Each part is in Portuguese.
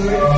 Spirit.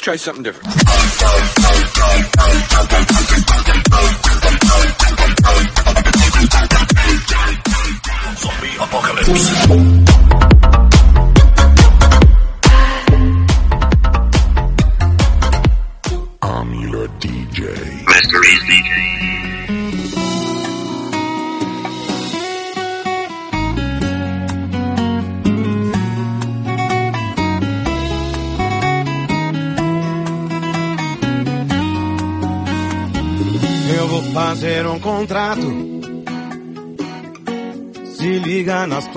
Try something different.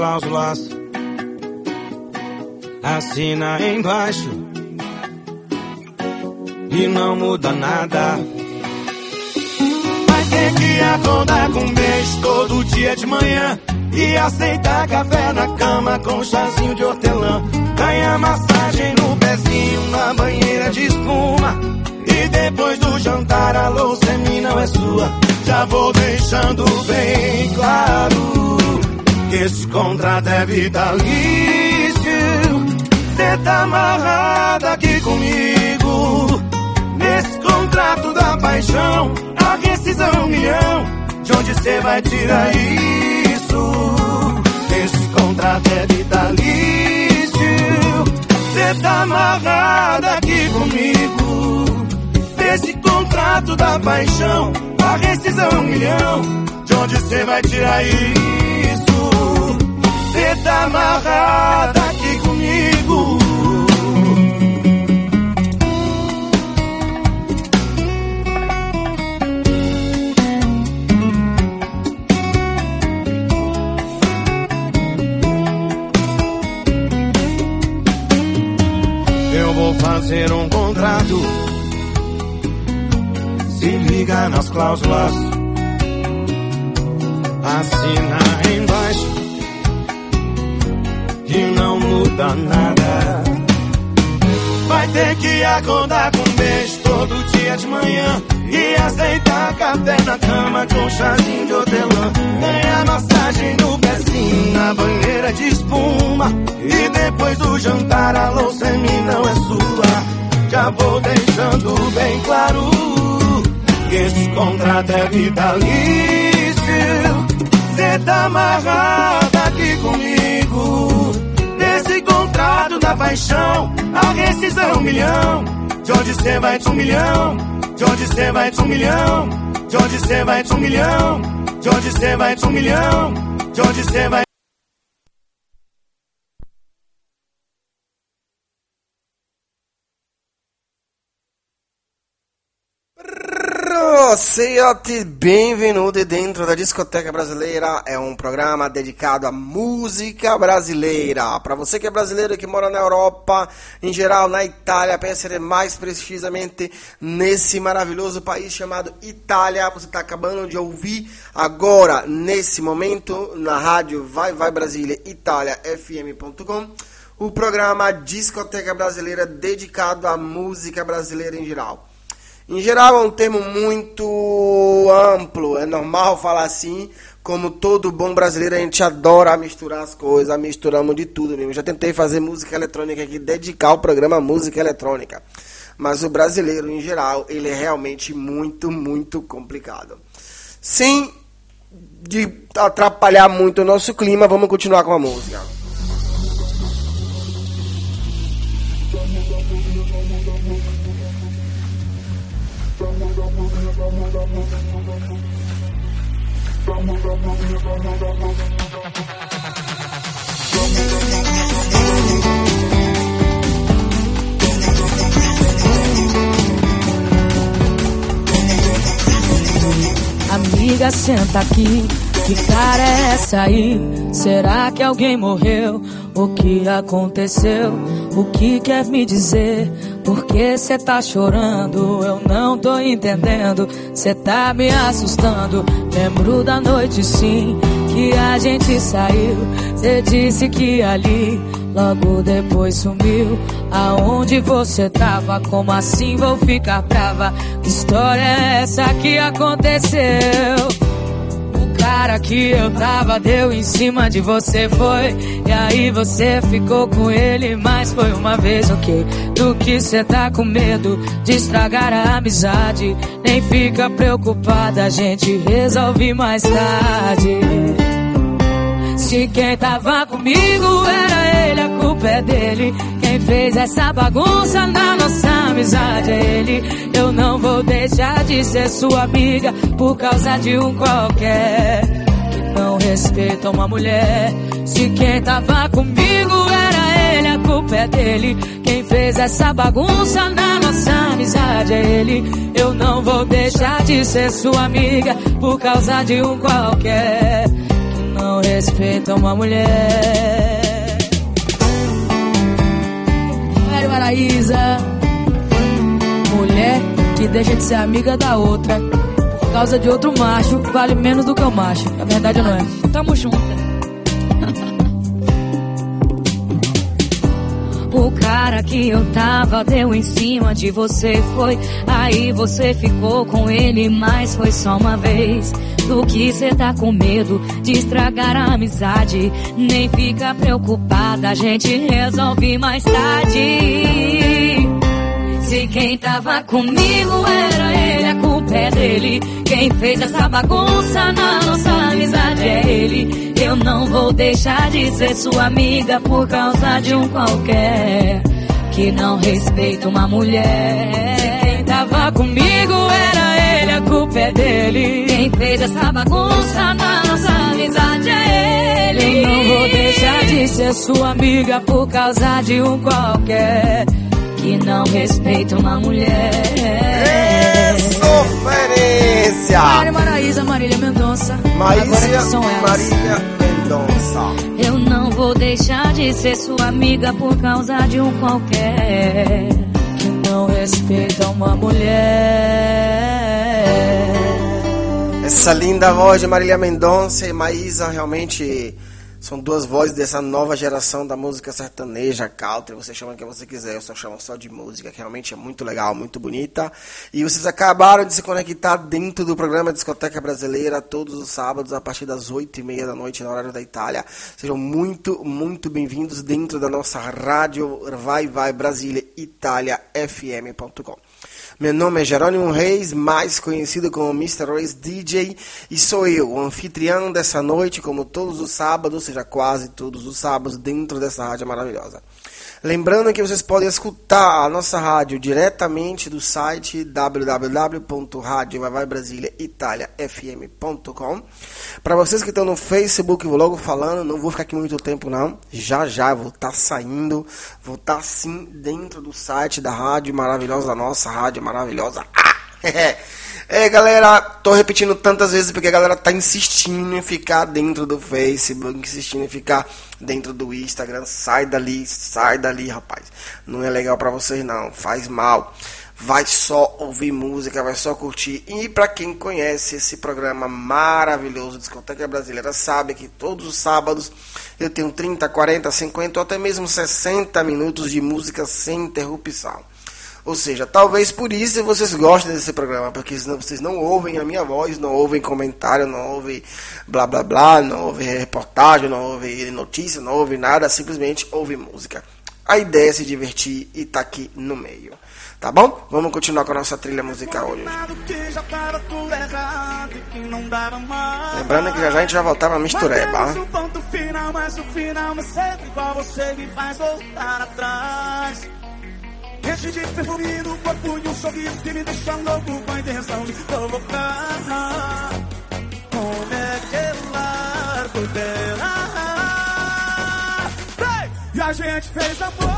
Cláusulas. Assina embaixo. E não muda nada. Vai ter que acordar com um beijo todo dia de manhã. E aceitar café na cama com chazinho de hortelã. Ganha massagem no pezinho na banheira de espuma. E depois do jantar a louça é minha, não é sua. Já vou deixando bem claro esse contrato é vitalício. Cê tá amarrada aqui comigo. Nesse contrato da paixão, a rescisão milhão. De onde cê vai tirar isso? Esse contrato é vitalício. Cê tá amarrada aqui comigo. Esse contrato da paixão, a rescisão milhão. De onde cê vai tirar isso? Você tá amarrada aqui comigo. Eu vou fazer um contrato. Se liga nas cláusulas. Assina embaixo. E não muda nada. Vai ter que acordar com beijo todo dia de manhã. E aceitar café na cama com chazinho de hortelã. Ganhar massagem no pezinho na banheira de espuma. E depois do jantar a louça em mim não é sua. Já vou deixando bem claro que esse contrato é vitalício. Cê tá amarrado da paixão, a rescisão um milhão. De onde cê vai um milhão? De onde cê vai um milhão? De onde cê vai um milhão? De onde cê vai um milhão? De onde cê vai Sejate bem-vindo dentro da discoteca brasileira. É um programa dedicado à música brasileira. Para você que é brasileiro que mora na Europa, em geral na Itália, ser mais precisamente nesse maravilhoso país chamado Itália. Você está acabando de ouvir agora, nesse momento, na rádio Vai Vai Brasília, Itália FM.com, o programa Discoteca Brasileira dedicado à música brasileira em geral. Em geral, é um termo muito amplo, é normal falar assim. Como todo bom brasileiro, a gente adora misturar as coisas, misturamos de tudo mesmo. Já tentei fazer música eletrônica aqui, dedicar o programa à música eletrônica. Mas o brasileiro, em geral, ele é realmente muito, muito complicado. Sem atrapalhar muito o nosso clima, vamos continuar com a música. Amiga, senta aqui. Que cara é essa aí? Será que alguém morreu? O que aconteceu? O que quer me dizer? Por que cê tá chorando? Eu não tô entendendo. Cê tá me assustando. Lembro da noite sim que a gente saiu. Cê disse que ali logo depois sumiu. Aonde você tava? Como assim vou ficar brava? Que história é essa que aconteceu? Cara que eu tava deu em cima de você foi. E aí você ficou com ele, mas foi uma vez ok. Do que cê tá com medo de estragar a amizade? Nem fica preocupada, a gente resolve mais tarde Se quem tava comigo era ele, a culpa é dele quem fez essa bagunça na nossa amizade é ele. Eu não vou deixar de ser sua amiga por causa de um qualquer que não respeita uma mulher. Se quem tava comigo era ele, a culpa é dele. Quem fez essa bagunça na nossa amizade é ele. Eu não vou deixar de ser sua amiga por causa de um qualquer que não respeita uma mulher. Paraísa. Mulher que deixa de ser amiga da outra por causa de outro macho vale menos do que o macho. A verdade não é. Tamo junto. Cara que eu tava deu em cima de você foi. Aí você ficou com ele, mas foi só uma vez. Do que cê tá com medo de estragar a amizade? Nem fica preocupada, a gente resolve mais tarde. Se quem tava comigo era ele, a culpa é dele. Quem fez essa bagunça na nossa amizade é ele. Eu não vou deixar de ser sua amiga por causa de um qualquer que não respeita uma mulher. Se quem tava comigo era ele, a culpa é dele. Quem fez essa bagunça na nossa amizade é ele. Eu não vou deixar de ser sua amiga por causa de um qualquer que não respeita uma mulher. Sofrência! Maria Maraísa, Marília Mendonça. Agora Marília, que são elas. Marília Mendonça. Eu não vou deixar de ser sua amiga por causa de um qualquer não respeita uma mulher. Essa linda voz de Marília Mendonça e Maísa realmente são duas vozes dessa nova geração da música sertaneja, country, você chama o que você quiser, eu só chamo só de música, que realmente é muito legal, muito bonita. E vocês acabaram de se conectar dentro do programa Discoteca Brasileira todos os sábados a partir das 8 e meia da noite no horário da Itália. Sejam muito, muito bem-vindos dentro da nossa rádio Vai Vai Brasília Itália FM.com. Meu nome é Jerônimo Reis, mais conhecido como Mr. Reis DJ, e sou eu, o anfitrião dessa noite, como todos os sábados, ou seja, quase todos os sábados, dentro dessa rádio maravilhosa. Lembrando que vocês podem escutar a nossa rádio diretamente do site www.radiovaivaibrasiliaitaliafm.com. Para vocês que estão no Facebook, vou logo falando, não vou ficar aqui muito tempo não. Já já vou estar tá saindo, vou estar tá, sim dentro do site da rádio maravilhosa, nossa rádio maravilhosa. Ah, É, galera, tô repetindo tantas vezes porque a galera tá insistindo em ficar dentro do Facebook, insistindo em ficar dentro do Instagram. Sai dali, sai dali, rapaz. Não é legal para vocês não, faz mal. Vai só ouvir música, vai só curtir. E para quem conhece esse programa maravilhoso Discoteca Brasileira, sabe que todos os sábados eu tenho 30, 40, 50 ou até mesmo 60 minutos de música sem interrupção. Ou seja, talvez por isso vocês gostem desse programa, porque senão vocês não ouvem a minha voz, não ouvem comentário, não ouvem blá blá blá, não ouvem reportagem, não ouvem notícia, não ouvem nada, simplesmente ouvem música. A ideia é se divertir e tá aqui no meio. Tá bom? Vamos continuar com a nossa trilha musical hoje. Lembrando que já já a gente vai voltar pra mistureba. Enche de perfume no corpo e um sorriso que me deixa louco com a intenção de provocar. Como é que largo dela? Hey! E a gente fez amor.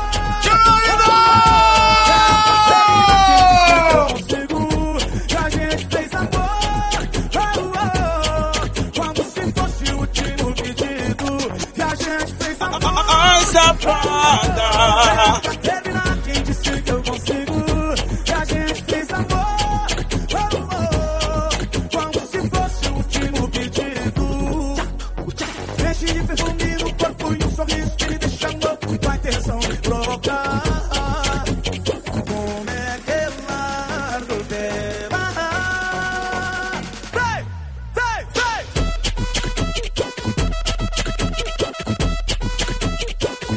E a gente fez amor. Oh, oh, como se fosse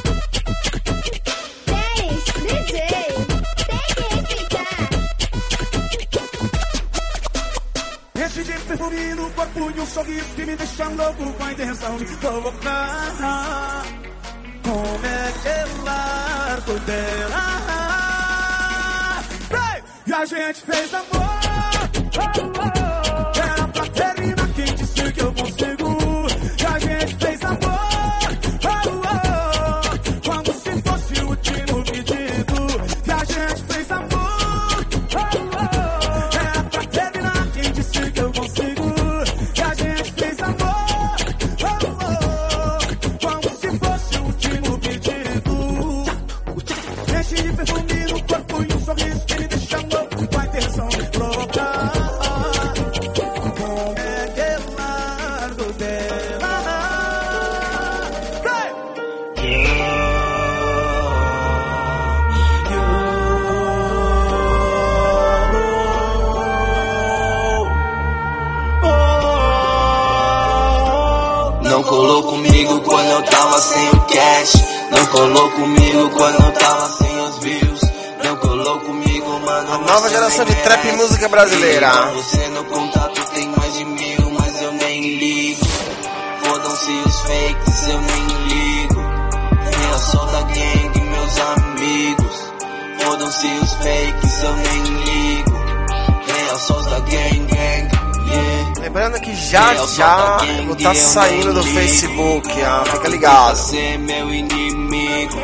o último pedido. E a gente fez amor. Ai, safada. louco a intenção de provocar. Como é que largo dela? Hey! E a gente fez amor. Era música brasileira. Você no contato tem mais de mil, mas eu nem ligo. Fodam-se os fakes, eu nem ligo. Eu sou da gang, meus amigos. Fodam-se os fakes, eu nem ligo. Eu sou da gang, gang, yeah. Lembrando que já já eu vou estar saindo do Facebook, ah, fica ligado. Você é meu inimigo.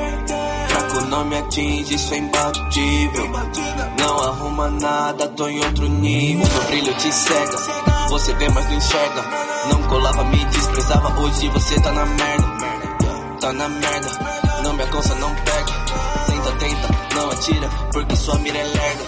Já que o nome atinge, isso é imbatível. Não arruma nada, tô em outro nível. Meu brilho te cega, você vê, mas não enxerga. Não colava, me desprezava, hoje você tá na merda. Tá na merda, não me alcança, não pega. Tenta, tenta, não atira, porque sua mira é lerda.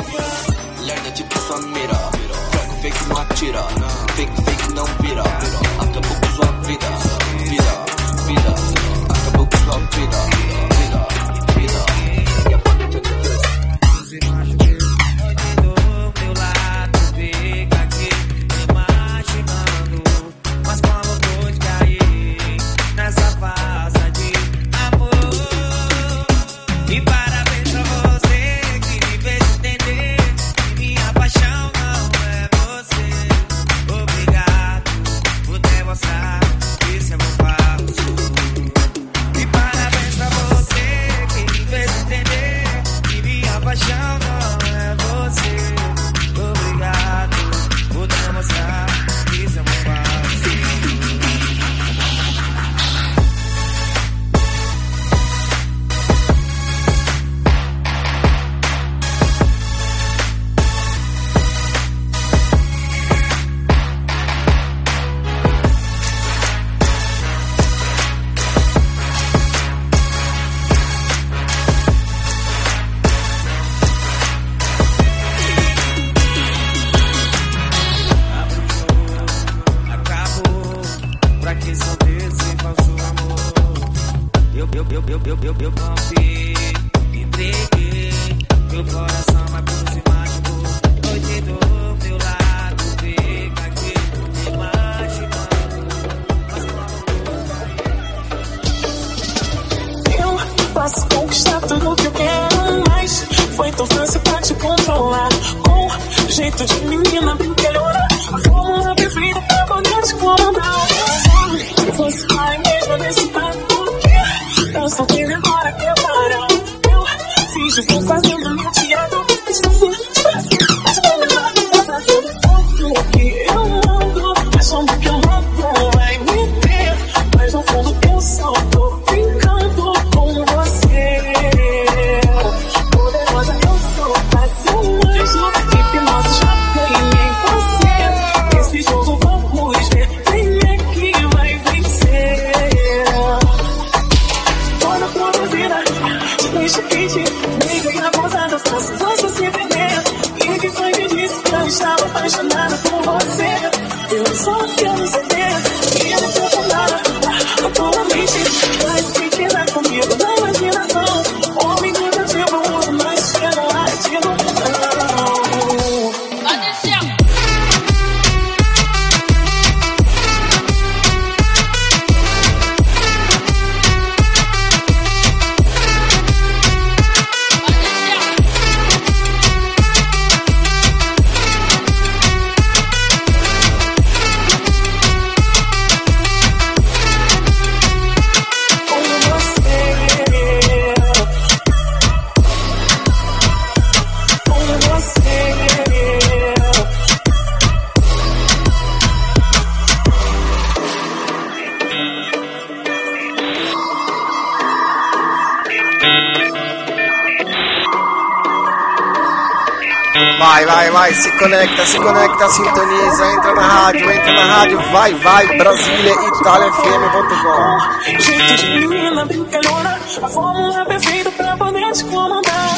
Vai, se conecta, se conecta, sintoniza, entra na rádio, entra na rádio, vai, vai, Brasília, italiafm.com. Jeito de menina brincalhona, a fórmula perfeita pra poder te comandar.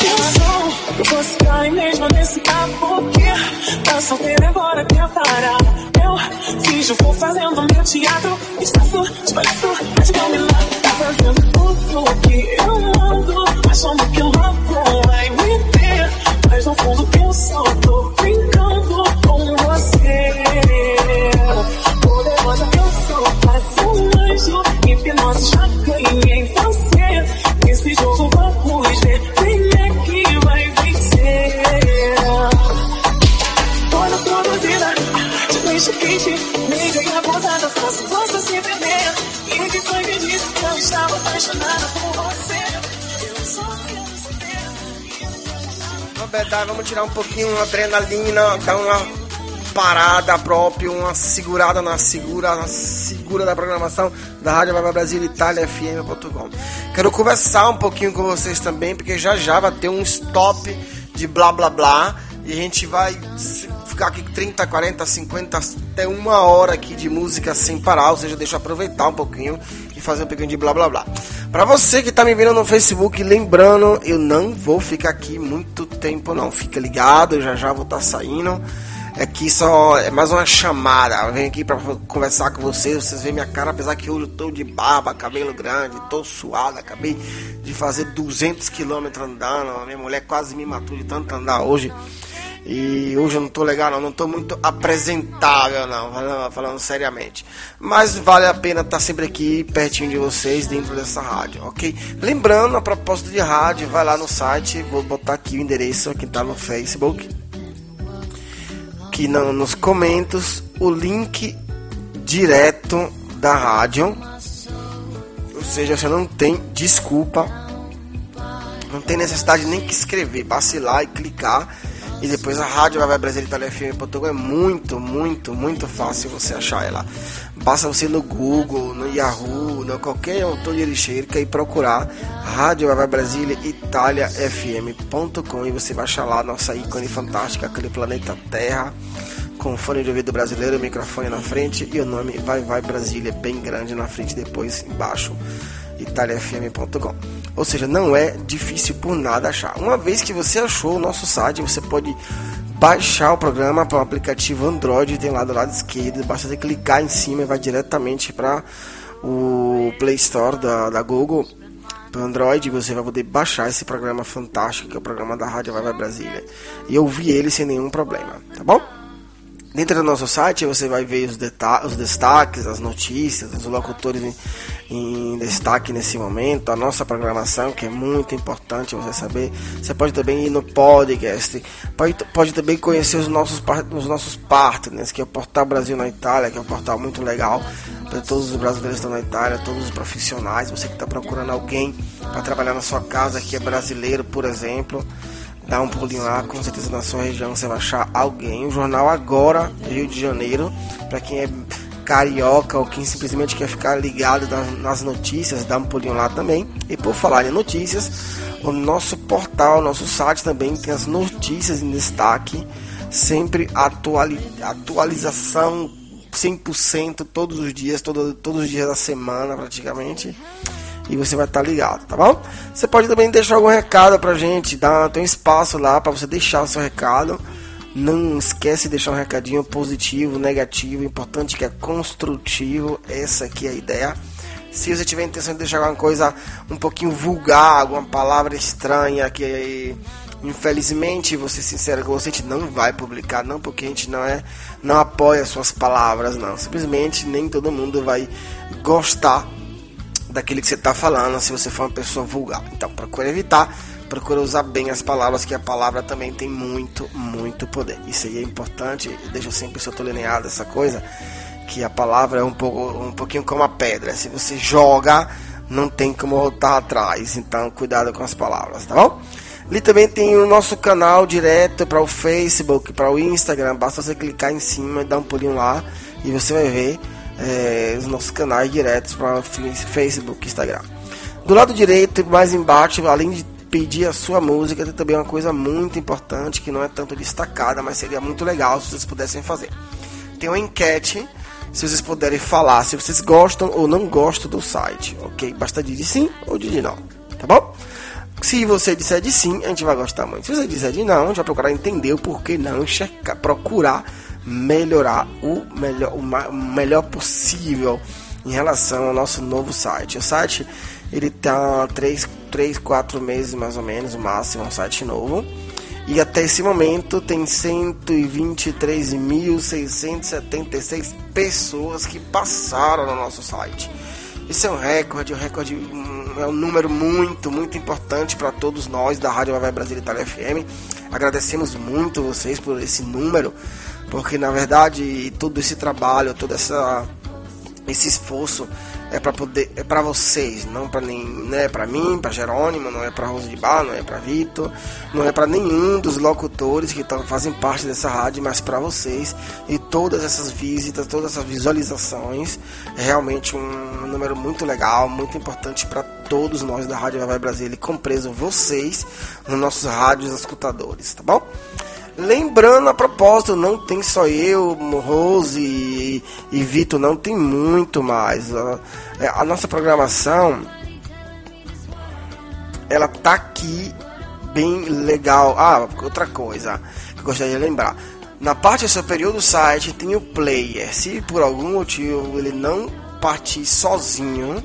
Eu fosse cair mesmo nesse papo, porque tá solteiro agora quer parar. Eu finjo, vou fazendo meu teatro, espaço, palhaço, mas de dominar. Tá fazendo tudo que eu mando, achando que eu não vai me ter. Mas no fundo eu só tô brincando com você. Poderosa eu sou, quase um anjo, hipnose já ganhei você. Nesse jogo vamos ver quem é que vai vencer. Toda produzida, te deixo quente, meiga e abusada, faço você se perder. E foi que disse que eu estava apaixonada por você? Vamos tirar um pouquinho a adrenalina, dar uma parada própria, uma segurada na segura, na segura da programação da Rádio Vai Brasil Itália FM.com. Quero conversar um pouquinho com vocês também, porque já já vai ter um stop de blá blá blá e a gente vai ficar aqui 30, 40, 50, até uma hora aqui de música sem parar, ou seja, deixa eu aproveitar um pouquinho fazer um pouquinho de blá blá blá. Pra você que tá me vendo no Facebook, lembrando, eu não vou ficar aqui muito tempo não, fica ligado, já já vou estar tá saindo. Aqui só é mais uma chamada. Eu venho aqui para conversar com vocês. Vocês veem minha cara, apesar que hoje eu tô de barba, cabelo grande, tô suado. Acabei de fazer 200 km andando. Minha mulher quase me matou de tanto andar hoje. E hoje eu não tô legal, não, não tô muito apresentável, não, falando, seriamente. Mas vale a pena estar tá sempre aqui pertinho de vocês dentro dessa rádio, ok? Lembrando, a propósito de rádio, vai lá no site, vou botar aqui o endereço que tá no Facebook aqui no, nos comentários o link direto da rádio. Ou seja, você não tem desculpa, não tem necessidade nem que escrever, ir lá e clicar. E depois a rádio vai Brasil Itália FM Portugal é muito, muito, muito fácil você achar ela. Basta você no Google, no Yahoo, no qualquer autor de lixeira e procurar Rádio Vai Brasília Itália FM.com e você vai achar lá nossa ícone fantástica, aquele planeta Terra, com fone de ouvido brasileiro, microfone na frente e o nome Vai Vai Brasília bem grande na frente, depois embaixo italiafm.com. Ou seja, não é difícil por nada achar. Uma vez que você achou o nosso site, você pode baixar o programa para o aplicativo Android, tem lá do lado esquerdo, basta você clicar em cima e vai diretamente para o Play Store da, da Google para Android, você vai poder baixar esse programa fantástico, que é o programa da Rádio Vai Vai Brasília, e ouvir ele sem nenhum problema, tá bom? Dentro do nosso site você vai ver os, os destaques, as notícias, os locutores em, em, destaque nesse momento, a nossa programação, que é muito importante você saber. Você pode também ir no podcast, pode, pode também conhecer os nossos, os nossos partners, que é o Portal Brasil na Itália, que é um portal muito legal para todos os brasileiros que estão na Itália, todos os profissionais, você que está procurando alguém para trabalhar na sua casa, que é brasileiro, por exemplo dá um pulinho lá, com certeza na sua região você vai achar alguém. O jornal Agora, Rio de Janeiro, para quem é carioca ou quem simplesmente quer ficar ligado nas notícias, dá um pulinho lá também. E por falar em notícias, o nosso portal, nosso site também tem as notícias em destaque, sempre atuali atualização 100% todos os dias, todo, todos os dias da semana praticamente e você vai estar tá ligado, tá bom? Você pode também deixar algum recado pra gente, dá, tem um espaço lá para você deixar o seu recado. Não esquece de deixar um recadinho positivo, negativo, importante que é construtivo, essa aqui é a ideia. Se você tiver intenção de deixar alguma coisa um pouquinho vulgar, alguma palavra estranha que infelizmente, ser sincero com você, a gente não vai publicar, não porque a gente não é, não apoia suas palavras, não. Simplesmente nem todo mundo vai gostar daquele que você está falando se você for uma pessoa vulgar. Então, procure evitar, procure usar bem as palavras, que a palavra também tem muito, muito poder. Isso aí é importante, deixa sempre sublinhado essa coisa, que a palavra é um, pouco, um pouquinho como a pedra. Se você joga, não tem como voltar atrás. Então, cuidado com as palavras, tá bom? Ali também tem o nosso canal direto para o Facebook, para o Instagram. Basta você clicar em cima e dar um pulinho lá e você vai ver é, os nossos canais diretos para Facebook, Instagram. Do lado direito, mais embaixo, além de pedir a sua música, tem também uma coisa muito importante que não é tanto destacada, mas seria muito legal se vocês pudessem fazer. Tem uma enquete, se vocês puderem falar se vocês gostam ou não gostam do site, ok? Basta dizer sim ou dizer não, tá bom? Se você disser de sim, a gente vai gostar muito. Se você disser de não, a gente vai procurar entender o porquê não, checar, procurar melhorar o melhor, o melhor possível em relação ao nosso novo site. O site ele tá 3, 3 4 meses mais ou menos, o máximo, é um site novo. E até esse momento tem 123.676 pessoas que passaram no nosso site. Isso é um recorde, um recorde, é um número muito, muito importante para todos nós da Rádio Vai Brasil Itália FM. Agradecemos muito vocês por esse número, porque na verdade todo esse trabalho, todo essa, esse esforço é para poder é para vocês, não para nem, não é para mim, para Jerônimo, não é para Rosa de Bar, não é para Vitor, não é para nenhum dos locutores que tão, fazem parte dessa rádio, mas para vocês e todas essas visitas, todas essas visualizações, é realmente um número muito legal, muito importante para todos nós da Rádio Vai Brasil e compreso vocês nos nossos rádios escutadores, tá bom? Lembrando a propósito, não tem só eu, Rose e, e Vitor, não tem muito mais. A, é, a nossa programação ela tá aqui bem legal. Ah, outra coisa que eu gostaria de lembrar. Na parte superior do site tem o player. Se por algum motivo ele não partir sozinho,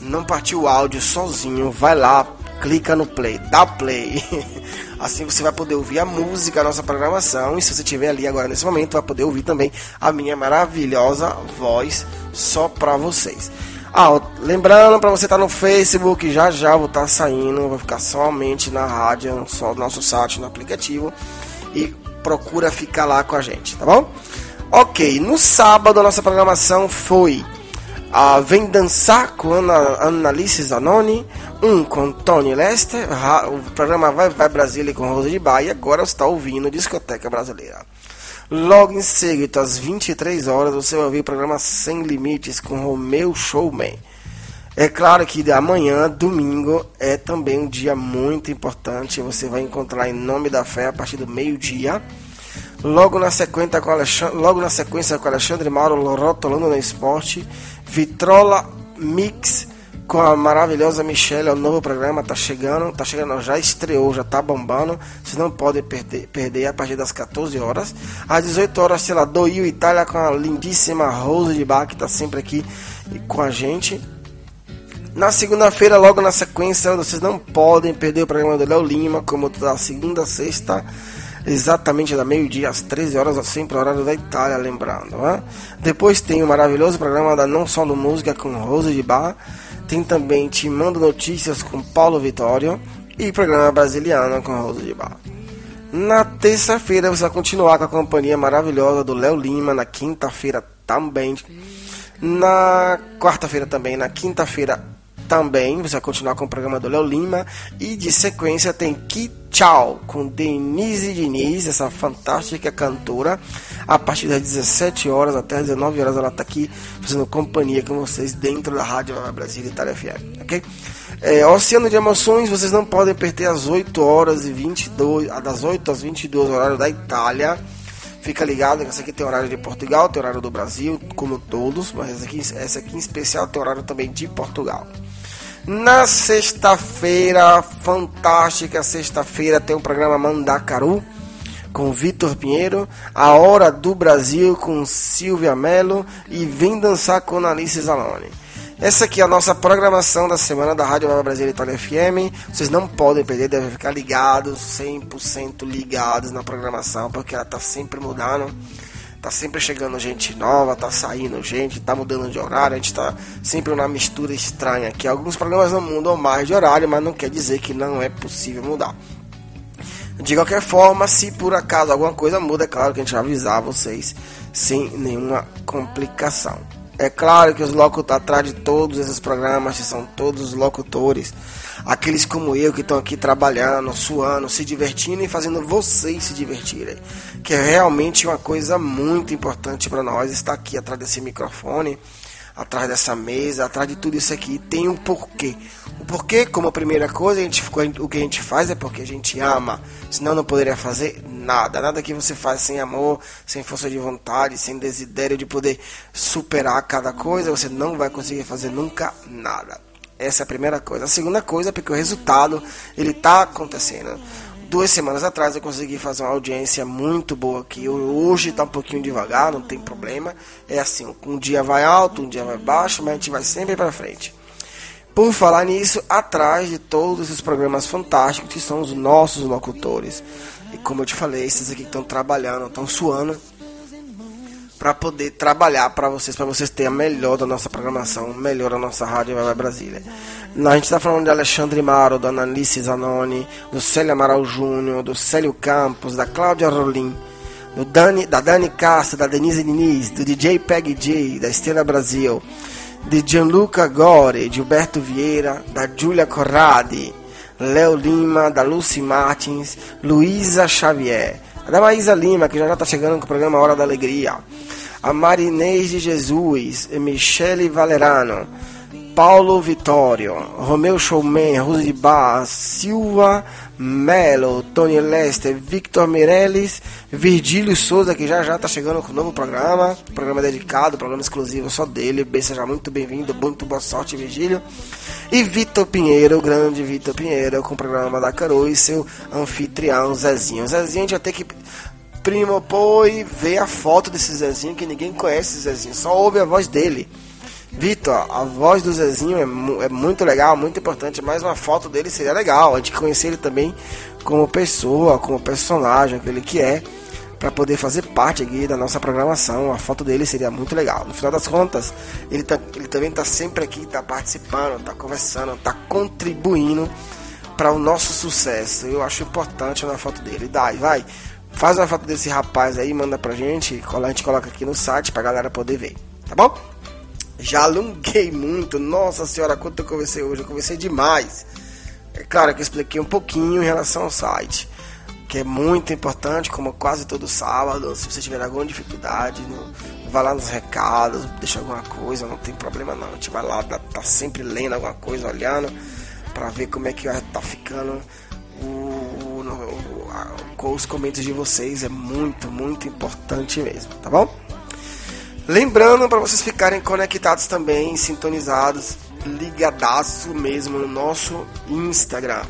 não partir o áudio sozinho, vai lá, clica no play, dá play. Assim você vai poder ouvir a música, a nossa programação. E se você estiver ali agora nesse momento, vai poder ouvir também a minha maravilhosa voz só para vocês. Ah, lembrando para você estar tá no Facebook, já já vou estar tá saindo, vai ficar somente na rádio, só no nosso site, no aplicativo. E procura ficar lá com a gente, tá bom? Ok, no sábado a nossa programação foi a Vem Dançar com Ana, Annalise Zanoni, um com Tony Lester, o programa Vai Vai Brasília com Rosa de Baia, agora você está ouvindo Discoteca Brasileira. Logo em seguida, às 23 horas, você vai ouvir o programa Sem Limites com Romeu Showman. É claro que amanhã, domingo, é também um dia muito importante. Você vai encontrar em nome da fé a partir do meio-dia. Logo na sequência com Alexandre, logo na sequência com Alexandre Mauro rotolando no esporte, Vitrola Mix com a maravilhosa Michelle, o novo programa tá chegando, tá chegando, já estreou, já tá bombando. Vocês não podem perder, perder a partir das 14 horas. Às 18 horas, sei lá, do Itália com a lindíssima Rose de Bar, que tá sempre aqui com a gente. Na segunda-feira, logo na sequência, vocês não podem perder o programa do Léo Lima, como da segunda a sexta, exatamente da meio-dia às 13 horas, sempre horário da Itália, lembrando. Né? Depois tem o maravilhoso programa da Não Só no Música com Rose de Bar. Tem também Te Mando Notícias com Paulo Vitório e programa Brasiliano com Rose de Bar. Na terça-feira você vai continuar com a companhia maravilhosa do Léo Lima, na quinta-feira também. Na quarta-feira também, na quinta-feira também, você vai continuar com o programa do Léo Lima. E de sequência tem Que Tchau, com Denise Diniz, essa fantástica cantora. A partir das 17 horas até as 19 horas ela está aqui fazendo companhia com vocês dentro da Rádio Brasil Itália FM, ok? É, Oceano de Emoções, vocês não podem perder às 8 horas e 22, das 8 às 22 horário da Itália. Fica ligado que essa aqui tem horário de Portugal, tem horário do Brasil, como todos, mas essa aqui, essa aqui em especial tem horário também de Portugal. Na sexta-feira, fantástica sexta-feira, tem o programa Mandacaru com Vitor Pinheiro, A Hora do Brasil com Silvia Mello e Vem Dançar com Alice Zalone. Essa aqui é a nossa programação da semana da Rádio Nova Brasil Itália FM. Vocês não podem perder, devem ficar ligados, 100% ligados na programação, porque ela está sempre mudando. Tá sempre chegando gente nova, tá saindo gente, tá mudando de horário, a gente tá sempre numa mistura estranha aqui. Alguns programas não mudam mais de horário, mas não quer dizer que não é possível mudar. De qualquer forma, se por acaso alguma coisa muda, é claro que a gente vai avisar vocês sem nenhuma complicação. É claro que os locutores atrás de todos esses programas são todos locutores aqueles como eu que estão aqui trabalhando, suando, se divertindo e fazendo vocês se divertirem. Que é realmente uma coisa muito importante para nós estar aqui atrás desse microfone, atrás dessa mesa, atrás de tudo isso aqui. Tem um porquê. O porquê, como a primeira coisa, a gente, o que a gente faz é porque a gente ama. Senão não poderia fazer nada. Nada que você faz sem amor, sem força de vontade, sem desidério de poder superar cada coisa, você não vai conseguir fazer nunca nada. Essa é a primeira coisa. A segunda coisa é porque o resultado ele está acontecendo. Duas semanas atrás eu consegui fazer uma audiência muito boa aqui. Hoje está um pouquinho devagar, não tem problema. É assim, um dia vai alto, um dia vai baixo, mas a gente vai sempre para frente. Por falar nisso, atrás de todos esses programas fantásticos que são os nossos locutores. E como eu te falei, esses aqui estão trabalhando, estão suando para poder trabalhar para vocês, para vocês terem a melhor da nossa programação, melhor da nossa rádio Vai Brasília. A gente está falando de Alexandre Maro, da Analice Zanoni, do Célio Amaral Júnior, do Célio Campos, da Cláudia Rolim, do Dani, da Dani Castro, da Denise Diniz, do DJ Peg J, da Estela Brasil, de Gianluca Gore, Gilberto Vieira, da Giulia Corradi, Léo Lima, da Lucy Martins, Luísa Xavier, da Maísa Lima, que já está chegando com o programa Hora da Alegria, a Marinês de Jesus, Michele Valerano, Paulo Vitório, Romeu Showman, Rose de Bar, Silva Melo, Tony Lester, Victor Meirelles, Virgílio Souza, que já já tá chegando com um novo programa, programa dedicado, programa exclusivo só dele. Bem, seja muito bem-vindo, muito boa sorte, Virgílio. E Vitor Pinheiro, o grande Vitor Pinheiro, com o programa da Caro e seu anfitrião Zezinho. Zezinho a gente vai ter que primo pô e ver a foto desse Zezinho, que ninguém conhece Zezinho, só ouve a voz dele. Vitor, a voz do Zezinho é, é muito legal, muito importante, mas uma foto dele seria legal. A gente conhecer ele também como pessoa, como personagem, aquele que é, para poder fazer parte aqui da nossa programação. A foto dele seria muito legal. No final das contas, ele, tá, ele também está sempre aqui, está participando, está conversando, está contribuindo para o nosso sucesso. Eu acho importante uma foto dele. Dai, vai. Faz uma foto desse rapaz aí, manda pra gente, a gente coloca aqui no site pra galera poder ver, tá bom? Já alonguei muito, nossa senhora, quanto eu conversei hoje, eu conversei demais. É claro que eu expliquei um pouquinho em relação ao site, que é muito importante, como quase todo sábado. Se você tiver alguma dificuldade, no, vai lá nos recados, deixa alguma coisa, não tem problema não. A gente vai lá, tá, tá sempre lendo alguma coisa, olhando, pra ver como é que tá ficando o, o, o- com os comentários de vocês. É muito, muito importante mesmo, tá bom? Lembrando para vocês ficarem conectados também, sintonizados, ligadaço mesmo no nosso Instagram.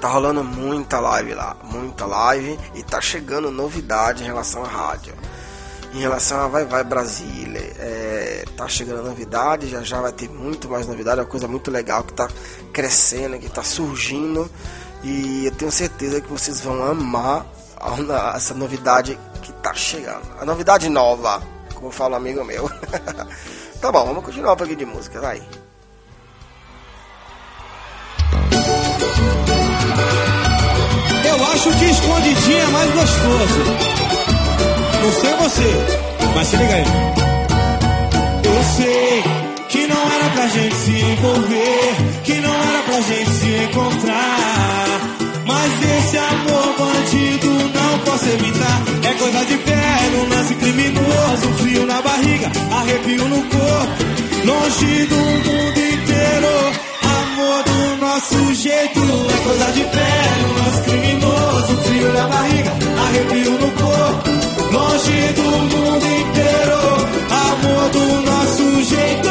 Tá rolando muita live lá, muita live e tá chegando novidade em relação à rádio. Em relação a Vai Vai Brasília, é, tá chegando novidade, já já vai ter muito mais novidade, é uma coisa muito legal que tá crescendo, que tá surgindo e eu tenho certeza que vocês vão amar essa novidade que tá chegando. A novidade nova, como fala um amigo meu. tá bom, vamos continuar um pouquinho de música, vai. Eu acho que escondidinho é mais gostoso. Não sei você, mas se liga aí. Eu sei que não era pra gente se envolver, coisa de pé, no lance criminoso, frio na barriga, arrepio no corpo. Longe do mundo inteiro, amor do nosso jeito. É coisa de pé, no lance criminoso, frio na barriga, arrepio no corpo. Longe do mundo inteiro, amor do nosso jeito.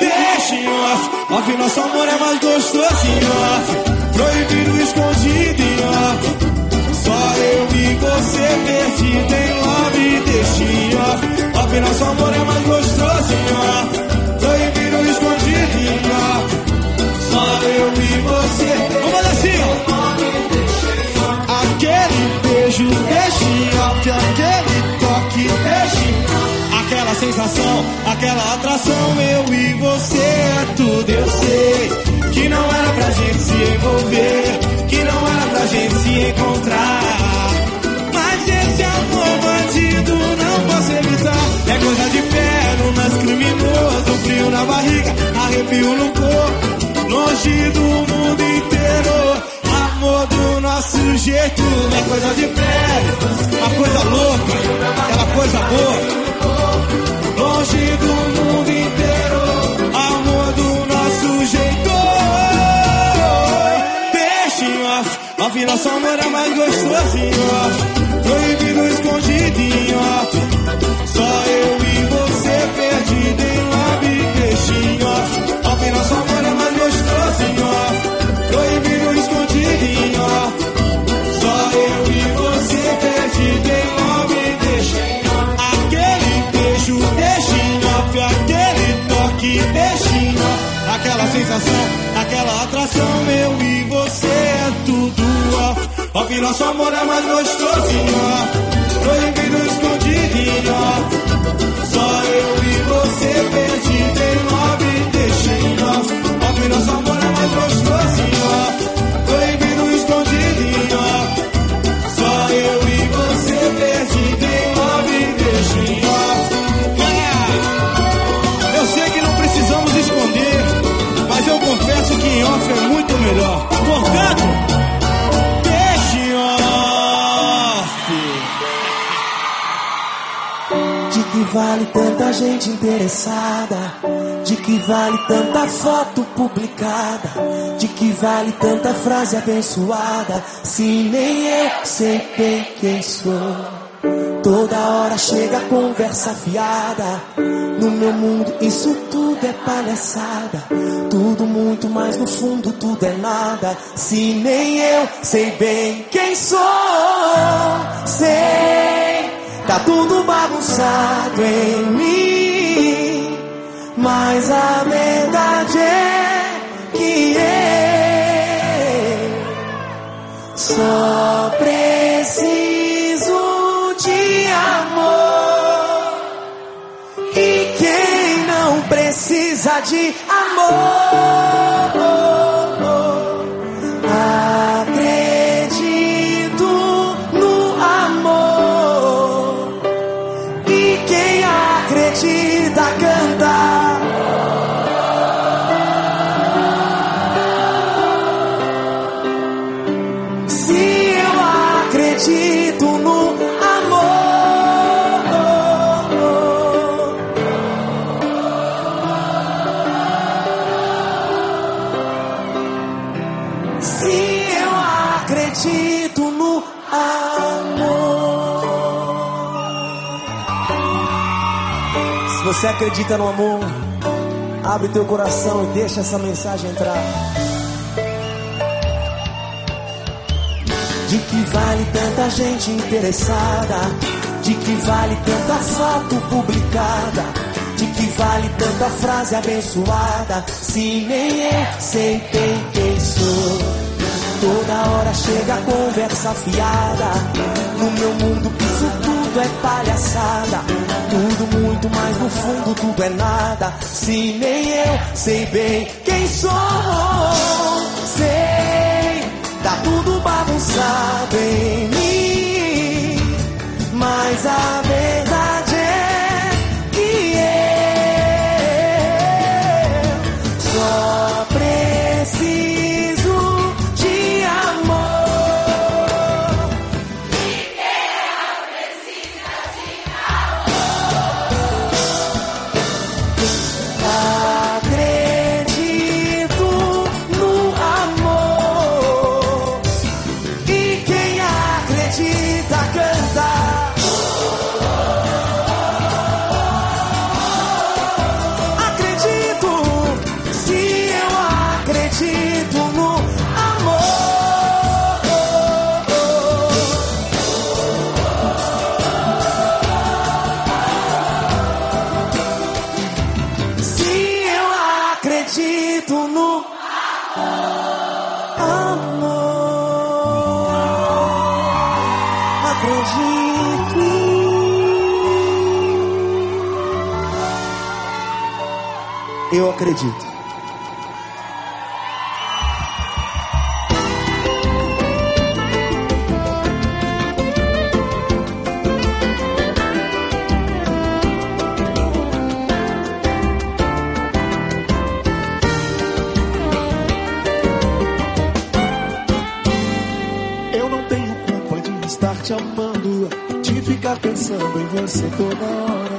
Deixa em off, off, nosso amor é mais gostoso em off. Você perdido em love, off. Off, nosso amor é mais gostoso off. Proibido, escondido off. Só eu e você. Vamos fazer assim, ó. Aquele beijo, deixa em off. Aquele toque, off. Aquela sensação, aquela atração, eu e você é tudo. Eu sei que não era pra gente se envolver, que não era pra gente se encontrar. Mas amor não posso evitar. É coisa de pé, no lance criminoso, frio na barriga, arrepio no corpo, longe do mundo inteiro. Amor do nosso jeito, é coisa de pé, uma coisa louca, aquela coisa boa. Longe do mundo inteiro, amor do nosso jeito. Em off, off, nosso amor é mais gostoso em off. Proibido, off. Só eu e você perdido em deixa em off. Off, nosso amor é mais off. Proibido, off. Só eu e você perdido em em off. Aquele beijo, off. Aquele toque, off. Aquela sensação, aquela atração, eu e você é tudo off. Off, nosso amor é mais gostoso em off. Proibido, escondido em off. Só eu e você perdido em love, deixa em off. Off, nosso amor é mais gostoso em off. Proibido, escondido em off. Só eu e você perdido em love, deixa em off. Yeah! Eu sei que não precisamos esconder, mas eu confesso que em off é muito melhor. Vale tanta gente interessada De que vale tanta foto publicada? De que vale tanta frase abençoada? Se nem eu sei bem quem sou. Toda hora chega conversa fiada. No meu mundo isso tudo é palhaçada. Tudo muito mais no fundo, tudo é nada. Se nem eu sei bem quem sou. Sei, tá tudo bagunçado em mim. Mas a verdade é que eu só preciso de amor. E quem não precisa de amor, você acredita no amor, abre teu coração e deixa essa mensagem entrar. De que vale tanta gente interessada? De que vale tanta foto publicada? De que vale tanta frase abençoada? Se nem eu sei bem quem sou. Toda hora chega a conversa fiada. No meu mundo isso tudo é palhaçada. Tudo muito mais no fundo, tudo é nada. Se nem eu sei bem quem sou. Sei, tá tudo bagunçado em mim. Mas a verdade acredito. Eu não tenho culpa de estar te amando, de ficar pensando em você toda hora.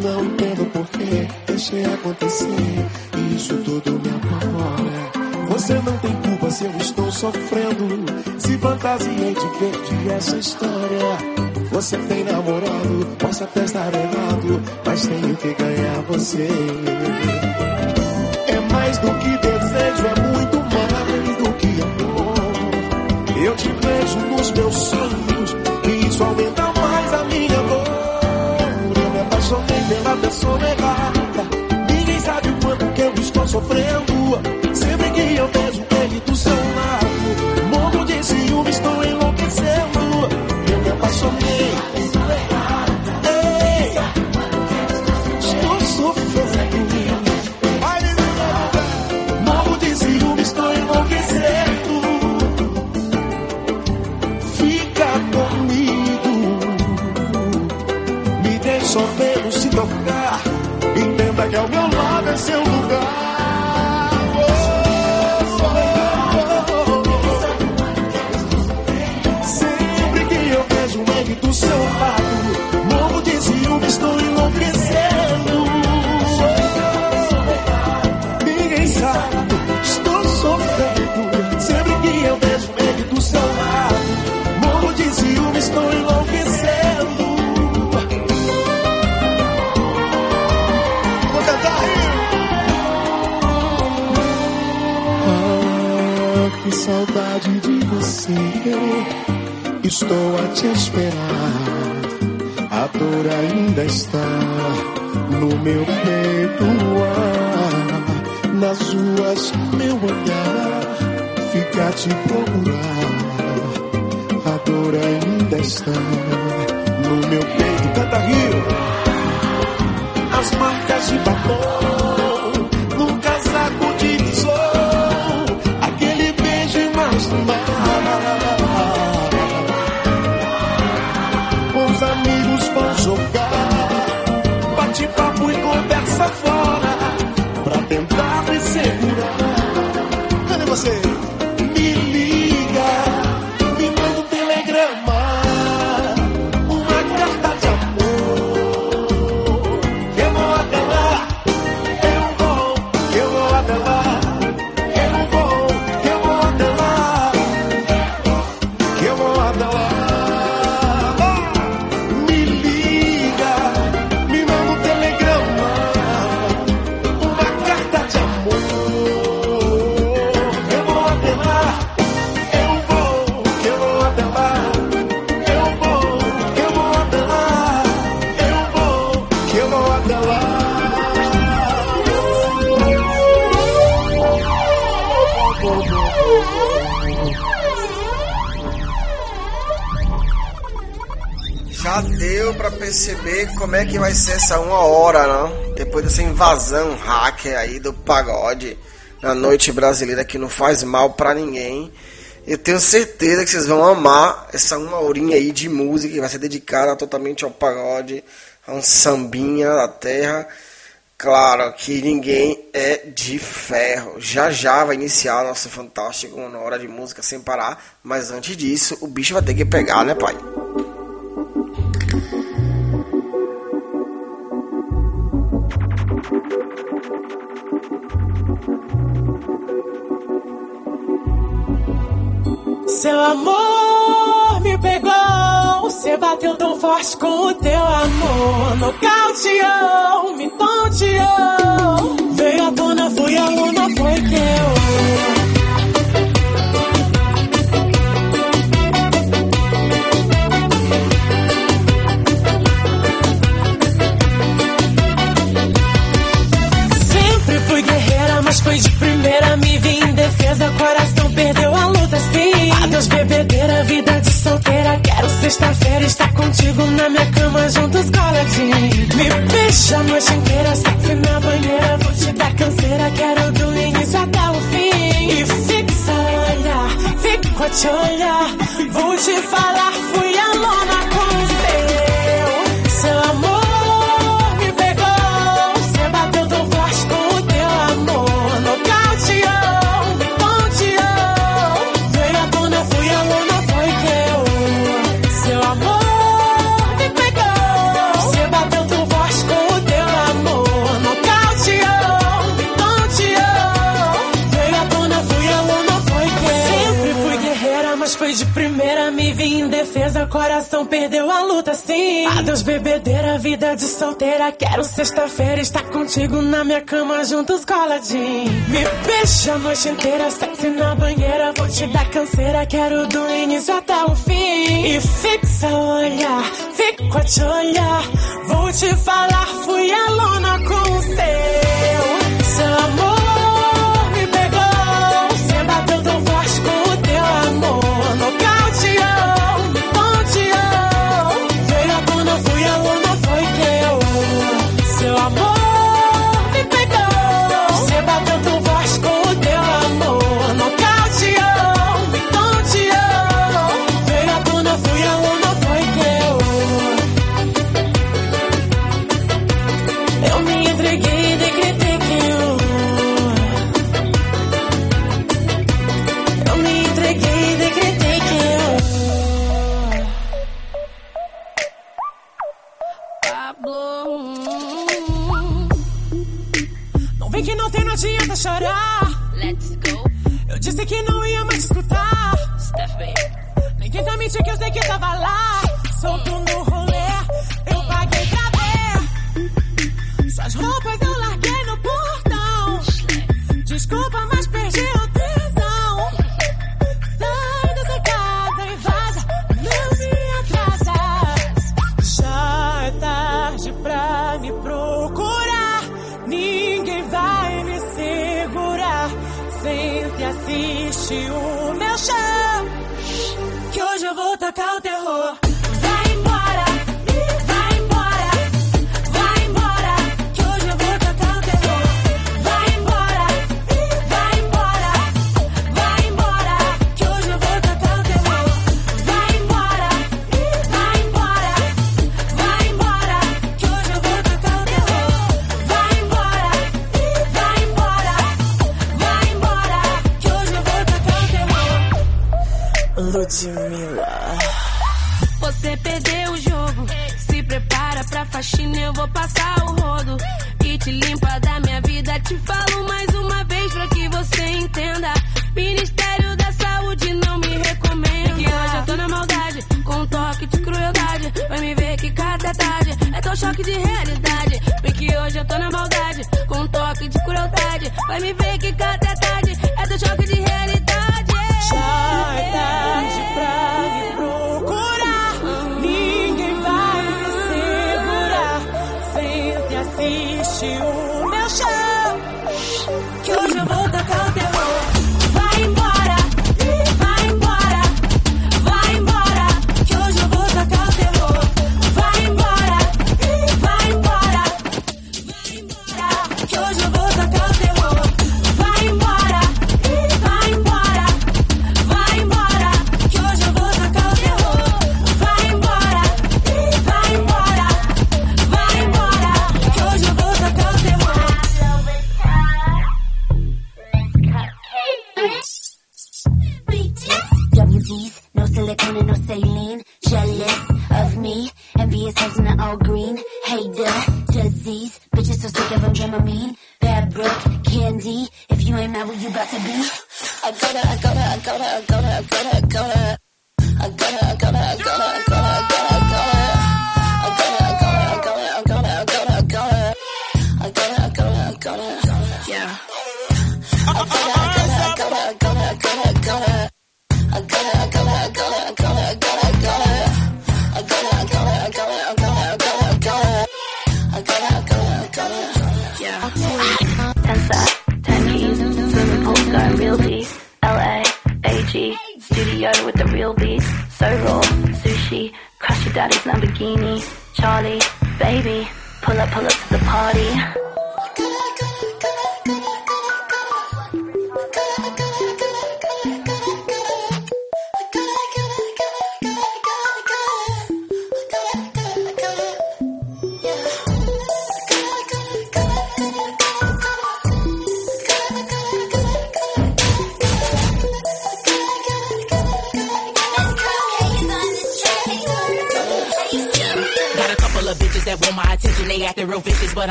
Não entendo por que deixei acontecer, isso tudo me apavora. Você não tem culpa se eu estou sofrendo, se fantasiei de ver de essa história. Você tem namorado, posso até estar errado, mas tenho que ganhar você. É mais do que desejo, é muito mais do que amor. Eu te vejo nos meus sonhos e isso aumenta mais a minha dor. Eu me apaixonei pela pessoa errada. Sofrendo. Sempre que eu Estou a te esperar. A dor ainda está no meu peito. Ah, nas ruas, meu olhar fica te procurar. A dor ainda está hacker aí do pagode na noite brasileira que não faz mal pra ninguém. Eu tenho certeza que vocês vão amar essa uma horinha aí de música que vai ser dedicada totalmente ao pagode, a um sambinha da terra. Claro que ninguém é de ferro. Já já vai iniciar nosso fantástico uma hora de música sem parar, mas antes disso o bicho vai ter que pegar, né, pai? Seu amor me pegou, você bateu tão forte com o teu amor. Nocauteou, me tonteou. Veio à tona, fui aluna, foi que eu. Sempre fui guerreira, mas foi de primeira. Me vi em defesa, coração perdeu a luta, sim. Adeus, bebedeira, vida de solteira. Quero sexta-feira estar contigo na minha cama, juntos coladinho. Me beija a noite inteira, sexy na banheira. Vou te dar canseira, quero do início até o fim. E fixa olhar, fico a te olhar. Vou te falar, fui a lona perdeu a luta, sim. Adeus, bebedeira, vida de solteira. Quero sexta-feira estar contigo na minha cama, juntos coladinho. Me beija a noite inteira, sexy na banheira. Vou te dar canseira, quero do início até o fim. E fixa o olhar, fico a te olhar. Vou te falar, fui a lona com o que tava lá.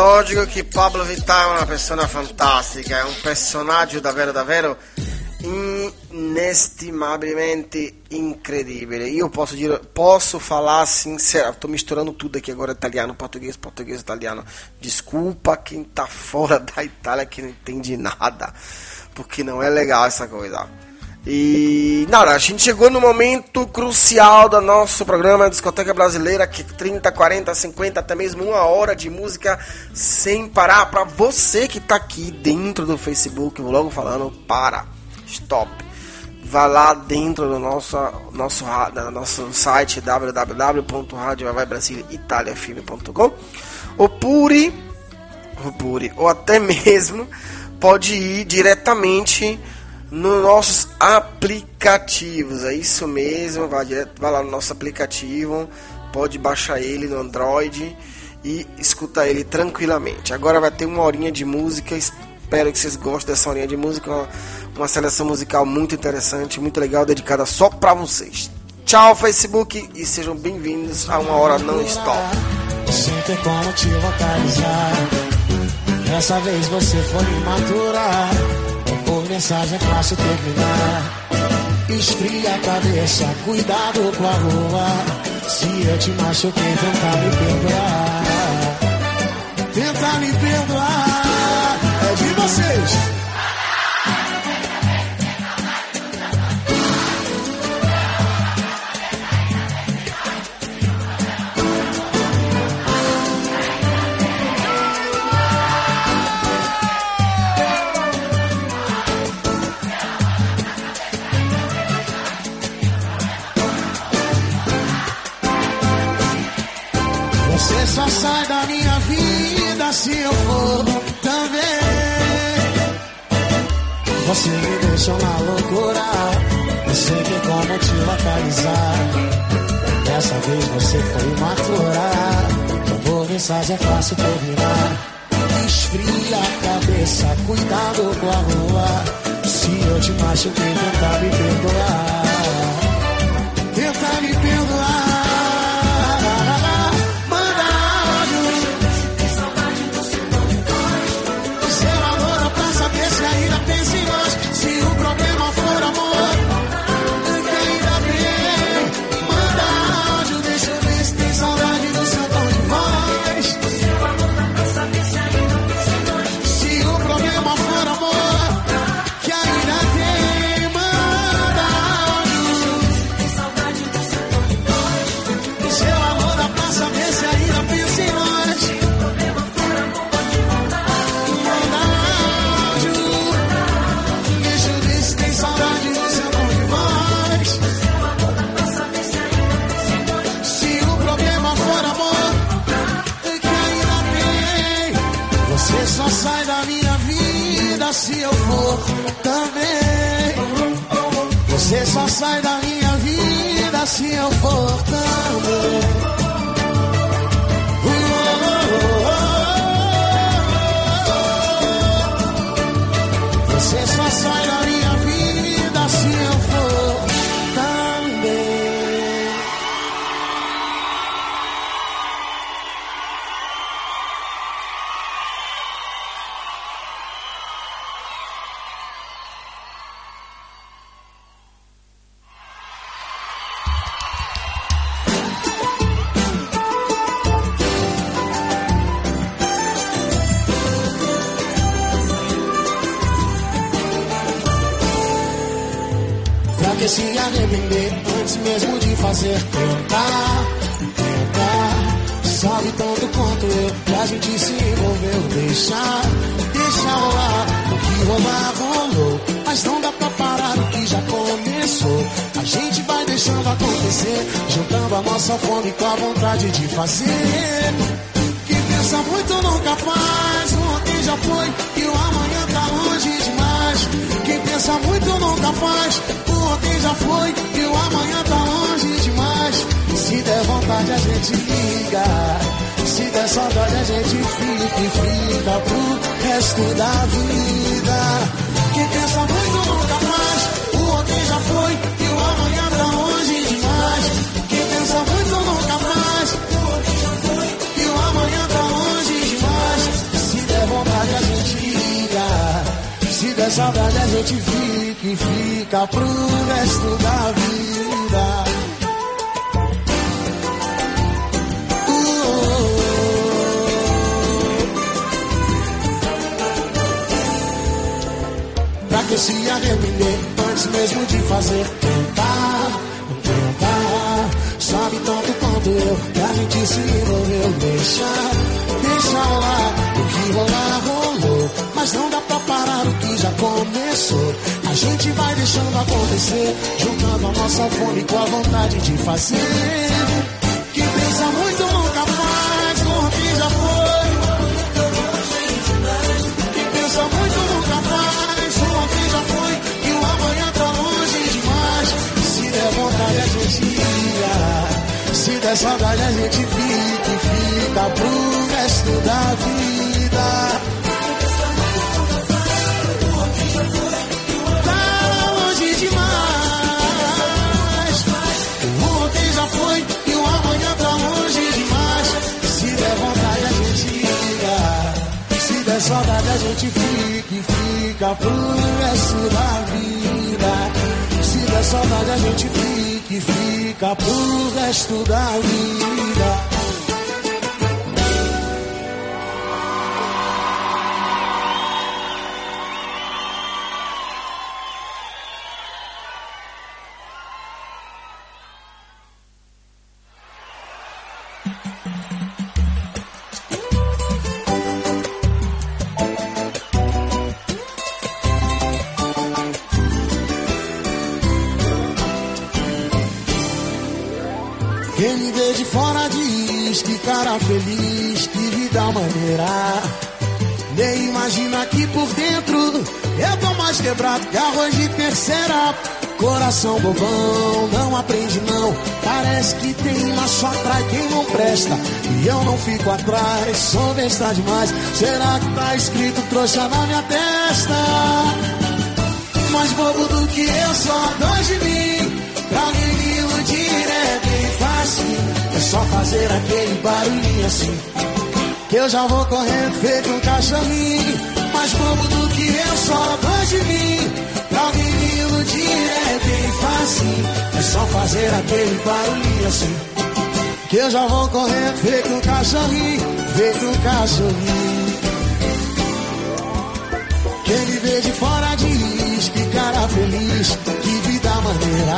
Lógico que Pablo Vittar é uma pessoa fantástica, é um personaggio davvero davvero inestimavelmente incredibile. Io posso dire, posso falar sincero, tô misturando tudo aqui agora italiano, português, português, italiano. Desculpa quem tá fora da Itália que não entende nada, porque não é legal essa coisa. E nada, a gente chegou no momento crucial do nosso programa Discoteca Brasileira, que 30, 40, 50, até mesmo uma hora de música sem parar. Para você que tá aqui dentro do Facebook, vou logo falando, para, stop. Vá lá dentro do nosso, nosso, nosso site www.radiovaibrasilitaliafilme.com oppure, oppure, ou até mesmo pode ir diretamente nos nossos aplicativos. É isso mesmo, vai, direto, vai lá no nosso aplicativo, pode baixar ele no Android e escutar ele tranquilamente. Agora vai ter uma horinha de música, espero que vocês gostem dessa horinha de música, uma, uma seleção musical muito interessante, muito legal, dedicada só para vocês. Tchau, Facebook, e sejam bem-vindos a uma hora não stop. Sem ter como te localizar. Dessa vez você foi. Mensagem é fácil terminar. Esfria a cabeça, cuidado com a rua. Se eu te machuquei, tenta me perdoar. Tenta me perdoar. É de vocês. Só sai da minha vida se eu for também. Você me deixou na loucura. Eu sei que como te localizar. Dessa vez você foi imatura. Por mensagem é fácil terminar. Esfria a cabeça, cuidado com a rua. Se eu te machuquei, tenta me perdoar. Também. Você só sai da minha vida se eu for também. Tentar, tentar. Sabe tanto quanto eu a gente se envolveu. Deixar, deixar rolar. O que rolar, rolou. Mas não dá pra parar o que já começou. A gente vai deixando acontecer. Juntando a nossa fome com a vontade de fazer. Quem pensa muito nunca faz. Ontem já foi e o amanhã tá longe demais. Quem pensa muito nunca faz. O ontem já foi e o amanhã tá longe mais. Se der vontade, a gente liga. Se der saudade, a gente fica e fica pro resto da vida. Quem pensa muito nunca mais. O ontem já foi e o amanhã tá longe demais. Quem pensa muito nunca mais. O ontem já foi e o amanhã tá longe demais. Se der vontade, a gente liga. Se der saudade, a gente fica e fica pro resto da vida. Que se arrepender antes mesmo de fazer. Tentar, tentar Sabe tanto quanto eu que a gente se envolveu. Deixa, deixa lá, o que rolar rolou. Mas não dá pra parar o que já começou. A gente vai deixando acontecer Juntando a nossa fome com a vontade de fazer Se der saudade a gente fica e fica pro resto da vida. Tá longe demais. O ontem já foi e o amanhã tá longe demais. Se der vontade a gente liga. Se der saudade a gente fica e fica pro resto da vida. Se der saudade a gente fica e fica pro resto da vida quebrado que arroz de terceira. Coração bobão, não aprende não. Parece que tem macho atrai quem não presta. E eu não fico atrás, sou besta demais. Será que tá escrito trouxa na minha testa? Mais bobo do que eu, só dois de mim. Pra alguém me iludir é bem fácil. É só fazer aquele barulhinho assim. Que eu já vou correndo feito um cachorrinho. Mais bobo do que eu, só dois de mim. Iludir é bem fácil. É só fazer aquele barulhinho assim. Que eu já vou correndo feito um cachorrinho. Feito um cachorrinho. Quem me vê de fora diz que cara feliz, que vida maneira.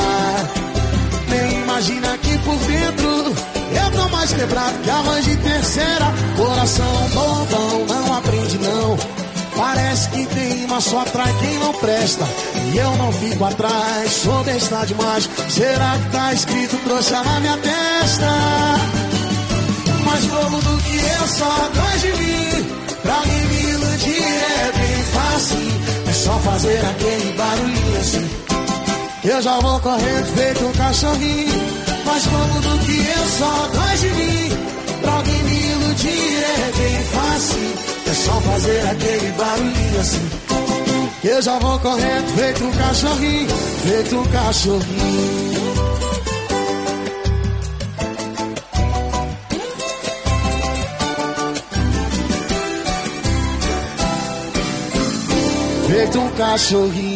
Nem imagina que por dentro eu tô mais quebrado que a mãe de terceira. Coração bobão, não aprende não. Parece que tem uma só atrai quem não presta. E eu não fico atrás, sou besta demais. Será que tá escrito trouxa na minha testa? Mais bobo do que eu, só atrás de mim. Pra mim me iludir é bem fácil. É só fazer aquele barulhinho assim. Eu já vou correndo feito um cachorrinho. Mais bobo do que eu, só atrás de mim. Pra alguém me iludir é bem fácil. É só fazer aquele barulhinho assim. Eu já vou correndo feito um cachorrinho. Feito um cachorrinho. Feito um cachorrinho.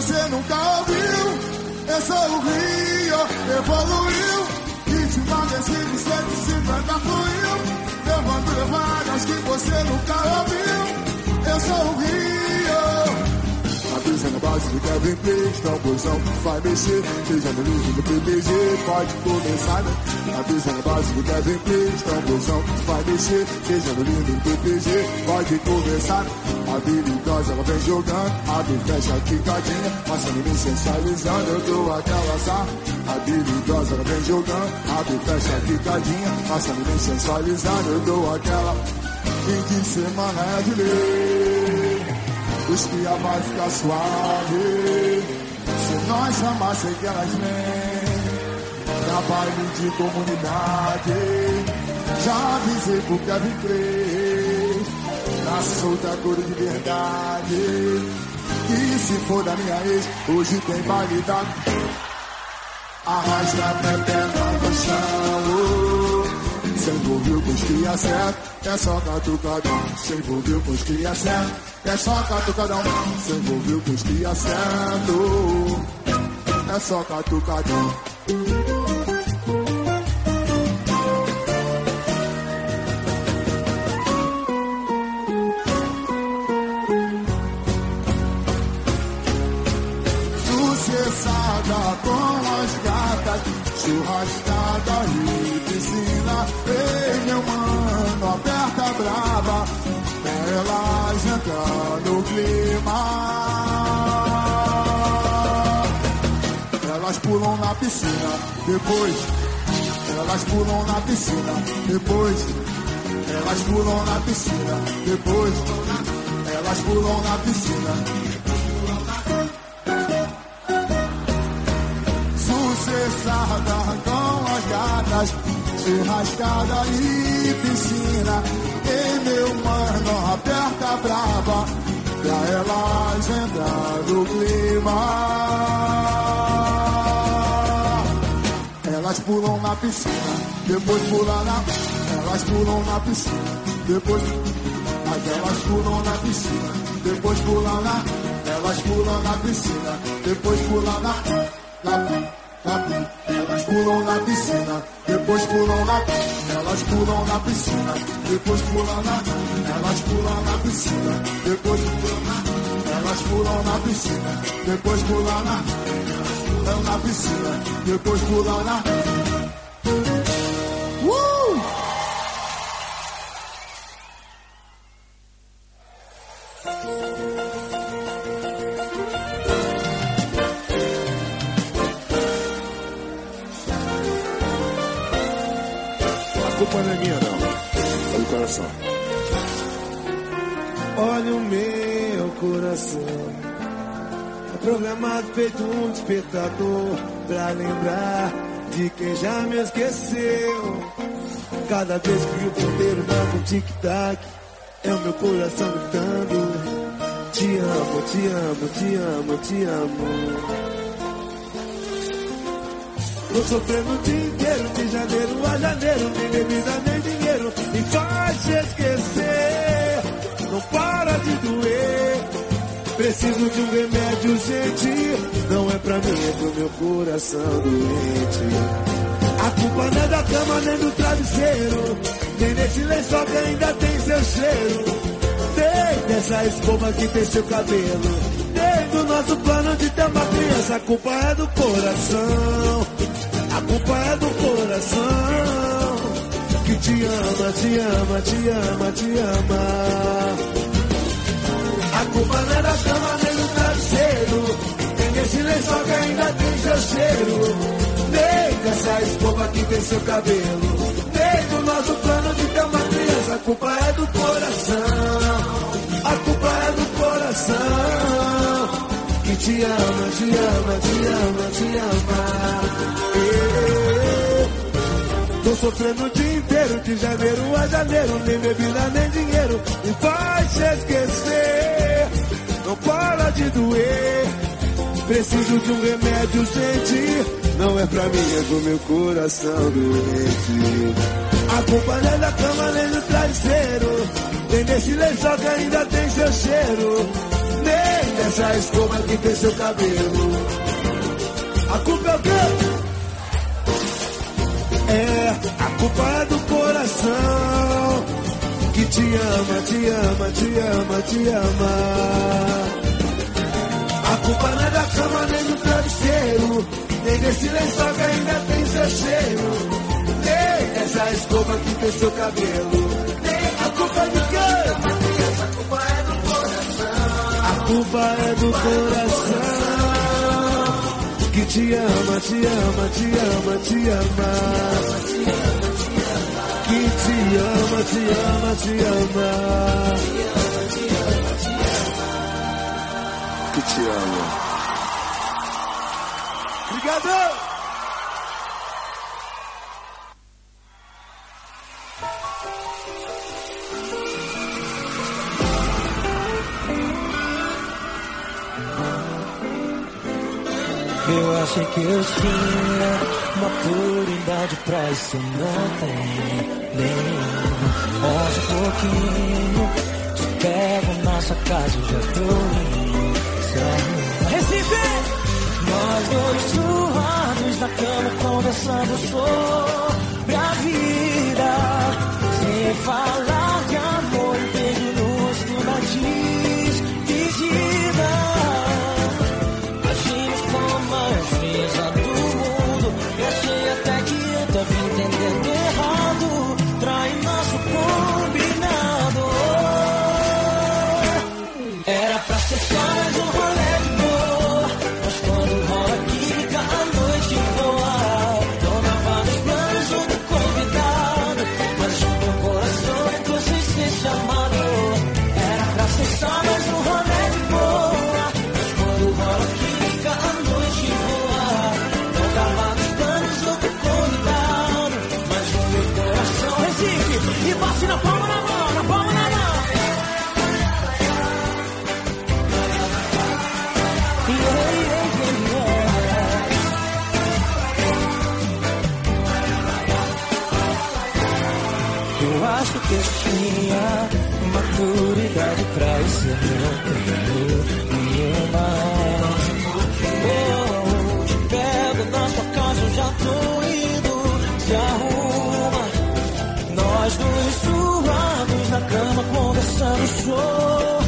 Você nunca ouviu. Eu sou o Rio, evoluiu, ritmo agressivo 150 fluiu, levando levadas que você nunca ouviu. Eu sou o Rio. Avisa na base do Kevin Play, tamborzão vai mexer. Seja no livro do PPG, pode começar, né? Avisa na base do Kevin Play, tamborzão vai mexer. Seja no livro do PPG, pode começar. A habilidosa ela vem jogando, abre e fecha a quicadinha, passando me sensualizando, eu dou aquela. A habilidosa ela vem jogando, abre e fecha a quicadinha, passando me sensualizando, eu dou aquela. Fim de semana é de lei. Os que vai ficar suave. Se nós chamar, sei que elas vêm. Trabalho de comunidade. Já avisei pro Kevin crer. Solta cor de verdade. E se for da minha ex, hoje tem da. Arrasta a pepeca no chão. Se envolveu com os cria certo, é só catucadão. Se envolveu com os cria certo, é só catucadão. Se envolveu com os cria certo, é só catucadão. Churrascada e piscina. Ei, meu mano, aperta brava, elas entram no clima. Elas pulam na piscina, depois elas pulam na piscina, depois elas pulam na piscina, depois elas pulam na piscina. Sucessada com as gatas, churrascada e piscina. E meu mano, aperta brava, pra elas entrar no clima. Elas pulam na piscina, depois pulam na. Elas pulam na piscina, depois. Mas elas pulam na piscina, depois pulam na. Elas pulam na piscina, depois pulam na, na elas pulam na piscina, depois pulam na. Elas pulam na piscina, depois pulam na. Elas pulam na piscina, depois pulam na. Elas pulam na piscina, depois pulam na. Pulam na piscina, depois pulam na. Coração. Olha o meu coração. É programado feito um despertador pra lembrar de quem já me esqueceu. Cada vez que o ponteiro dá um tic-tac, é o meu coração gritando. Te amo, te amo, te amo, te amo. Tô sofrendo o dia inteiro, de janeiro a janeiro, nem bebida Preciso de um remédio urgente. Não é pra mim, é pro meu coração doente. A culpa não é da cama nem do travesseiro. Nem desse lençol que ainda tem seu cheiro. Nem dessa escova que tem seu cabelo. Nem do nosso plano de ter uma criança. A culpa é do coração. A culpa é do coração. Que te ama, te ama, te ama, te ama. A culpa não é da cama nem do travesseiro. Nem desse lençol que ainda tem seu cheiro. Nem dessa escova que tem seu cabelo. Nem do nosso plano de ter uma criança. A culpa é do coração. A culpa é do coração. Que te ama, te ama, te ama, te ama. Ê, Tô sofrendo o dia inteiro, de janeiro a janeiro, nem bebida nem dinheiro, me faz te esquecer. Não para de doer, preciso de um remédio urgente. Não é pra mim, é do meu coração doente. A culpa não é da cama nem do nem desse lençol que ainda tem seu cheiro, nem dessa escova que tem seu cabelo. A culpa é o quê? É, a culpa é do coração que te ama, te ama, te ama, te ama. A culpa não é da cama nem do travesseiro, nem desse lençol que ainda tem seu cheiro, nem dessa escova que tem seu cabelo. Nem a culpa é do quê? A culpa é do coração. A culpa é do coração que te ama, te ama, te ama, te ama. Que te ama, te ama, te ama. Que te ama. Obrigado! Eu achei que eu tinha uma puridade pra isso não tem nem Hoje um pouquinho te pego na sua casa já tô. Recife! Nós dois suados na cama conversando sobre a vida sem falar minha maturidade pra isso eu é tenho nenhuma. Oh, te pego na sua casa, eu já tô indo. Se arruma, nós dois suados na cama conversando, chorando.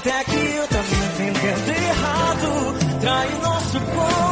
Até que eu também entendo errado. Trai nosso corpo.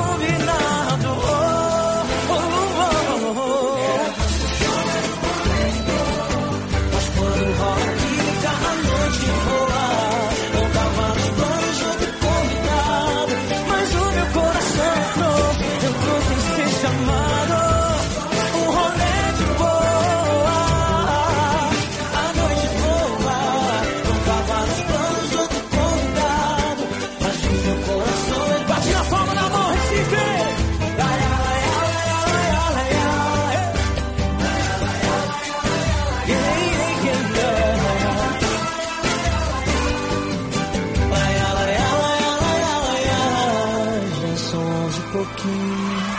You.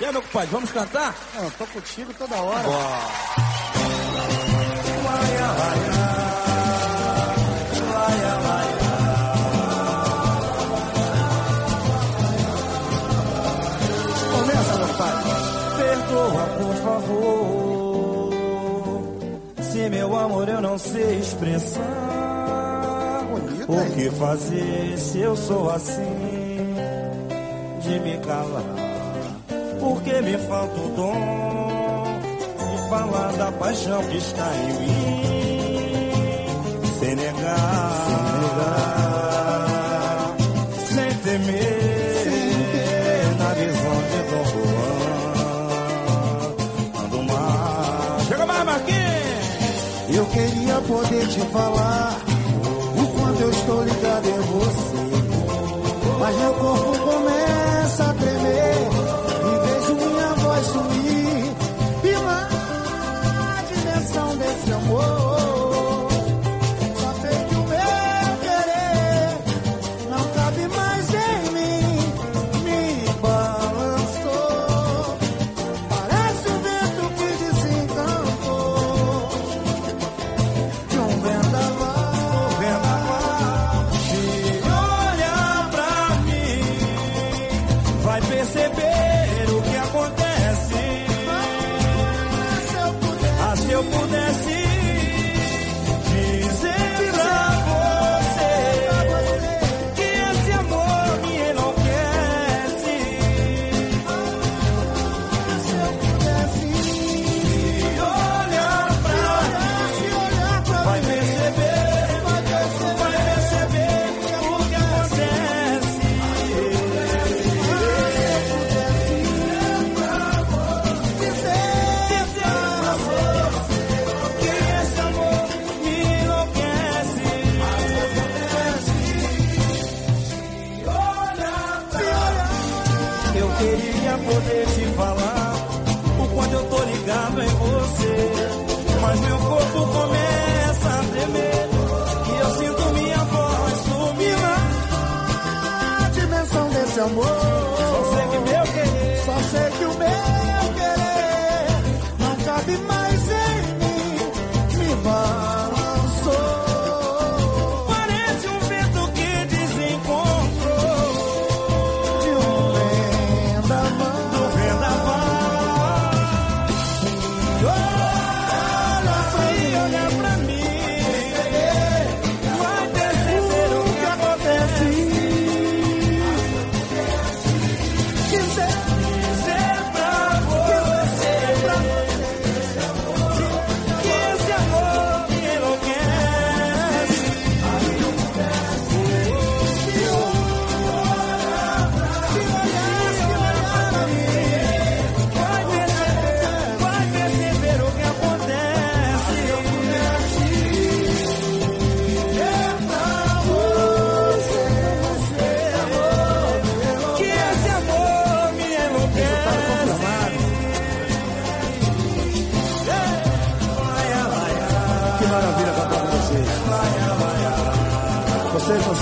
E aí, meu compadre, vamos cantar? Eu tô contigo toda hora. Começa, meu rapaz, perdoa por favor. Se meu amor eu não sei expressar o que fazer se eu sou assim de me calar porque me falta o dom de falar da paixão que está em mim. Sem negar, sem temer, na visão de Dom Juan. Ando mais. Chega mais, Marquinhos! Eu queria poder te falar o quanto eu estou ligado em você. Mas meu corpo começa a tremer.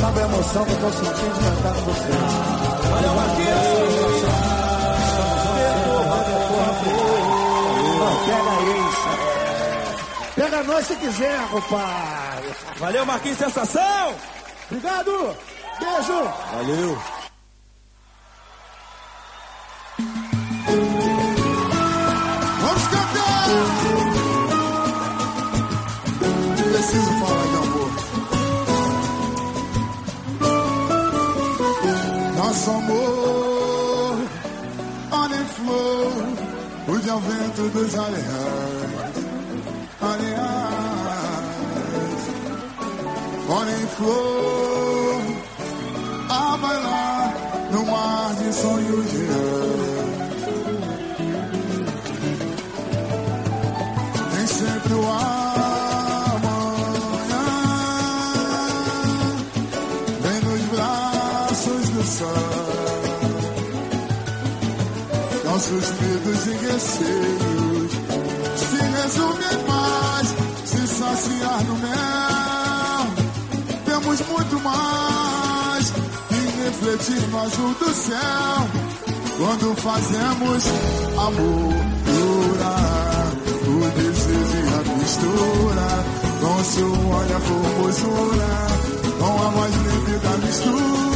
Sabem a emoção que eu tô sentindo de cantar com vocês. Valeu, Marquinhos! Não, pega isso. Pega nós se quiser, compadre. Valeu, Marquinhos Sensação! Obrigado! Beijo! Valeu! Flor, pude ao vento dos areais. Areais, olha em flor, a bailar no mar de sonhos reais. Nossos medos e receios. Se resumem em paz, se saciar no mel. Temos muito mais que refletir no azul do céu. Quando fazemos amor durar, o desejo e a mistura, com seu olho a formosura, com a voz livre da mistura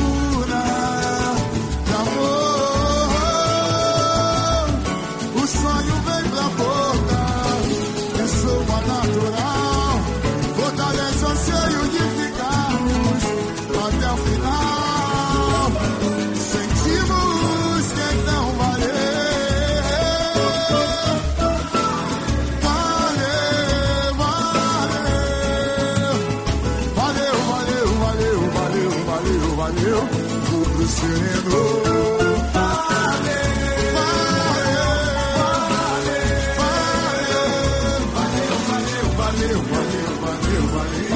valeu. Tudo valeu, valeu.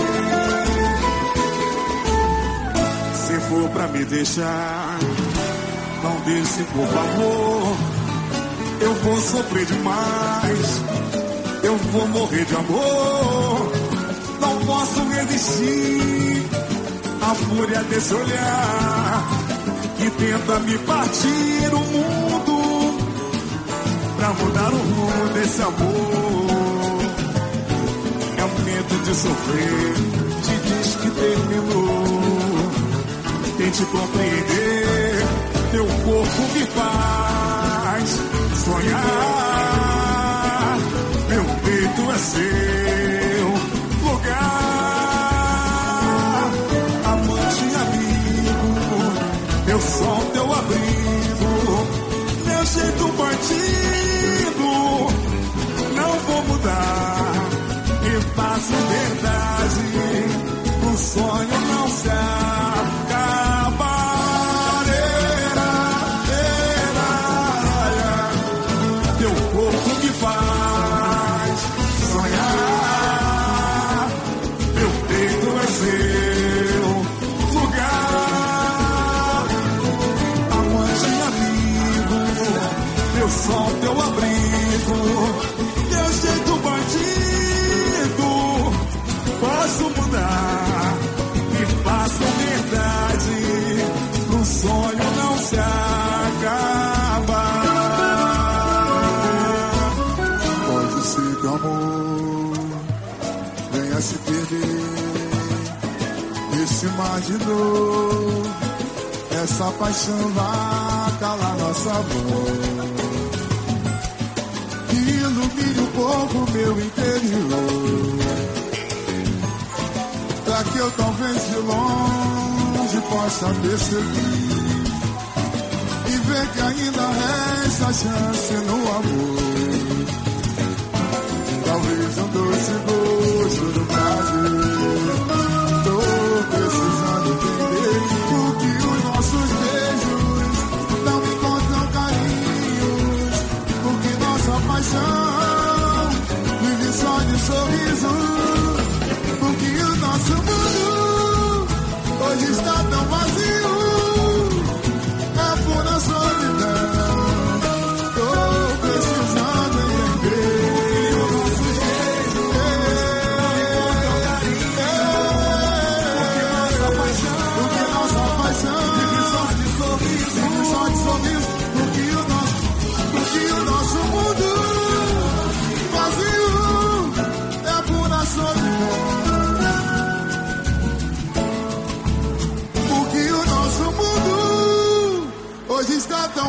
Se for pra me deixar, não deixe por favor. Eu vou sofrer demais, eu vou morrer de amor. Não posso resistir à fúria desse olhar que tenta me partir o mundo pra mudar o rumo desse amor. É o medo de sofrer, te diz que terminou. Tente compreender, teu corpo me faz sonhar. Meu peito é seu Eu dor. Essa paixão vai calar nossa voz. Ilumine um pouco meu interior. Pra que eu talvez de longe possa perceber e ver que ainda resta chance no amor. Talvez um doce gosto do prazer. Sorriso. Porque o nosso mundo hoje está tão vazio.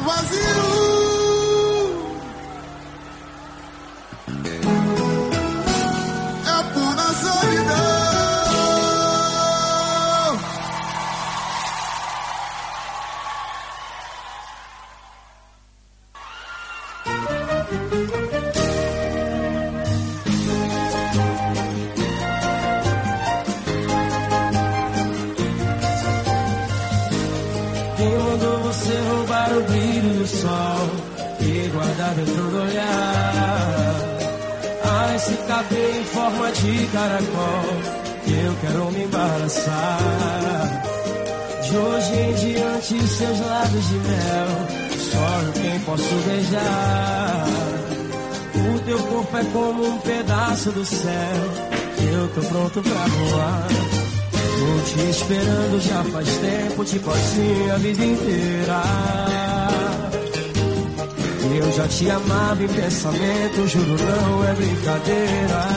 vazio. Esperando já faz tempo, tipo assim a vida inteira. Eu já te amava em pensamento, juro não é brincadeira.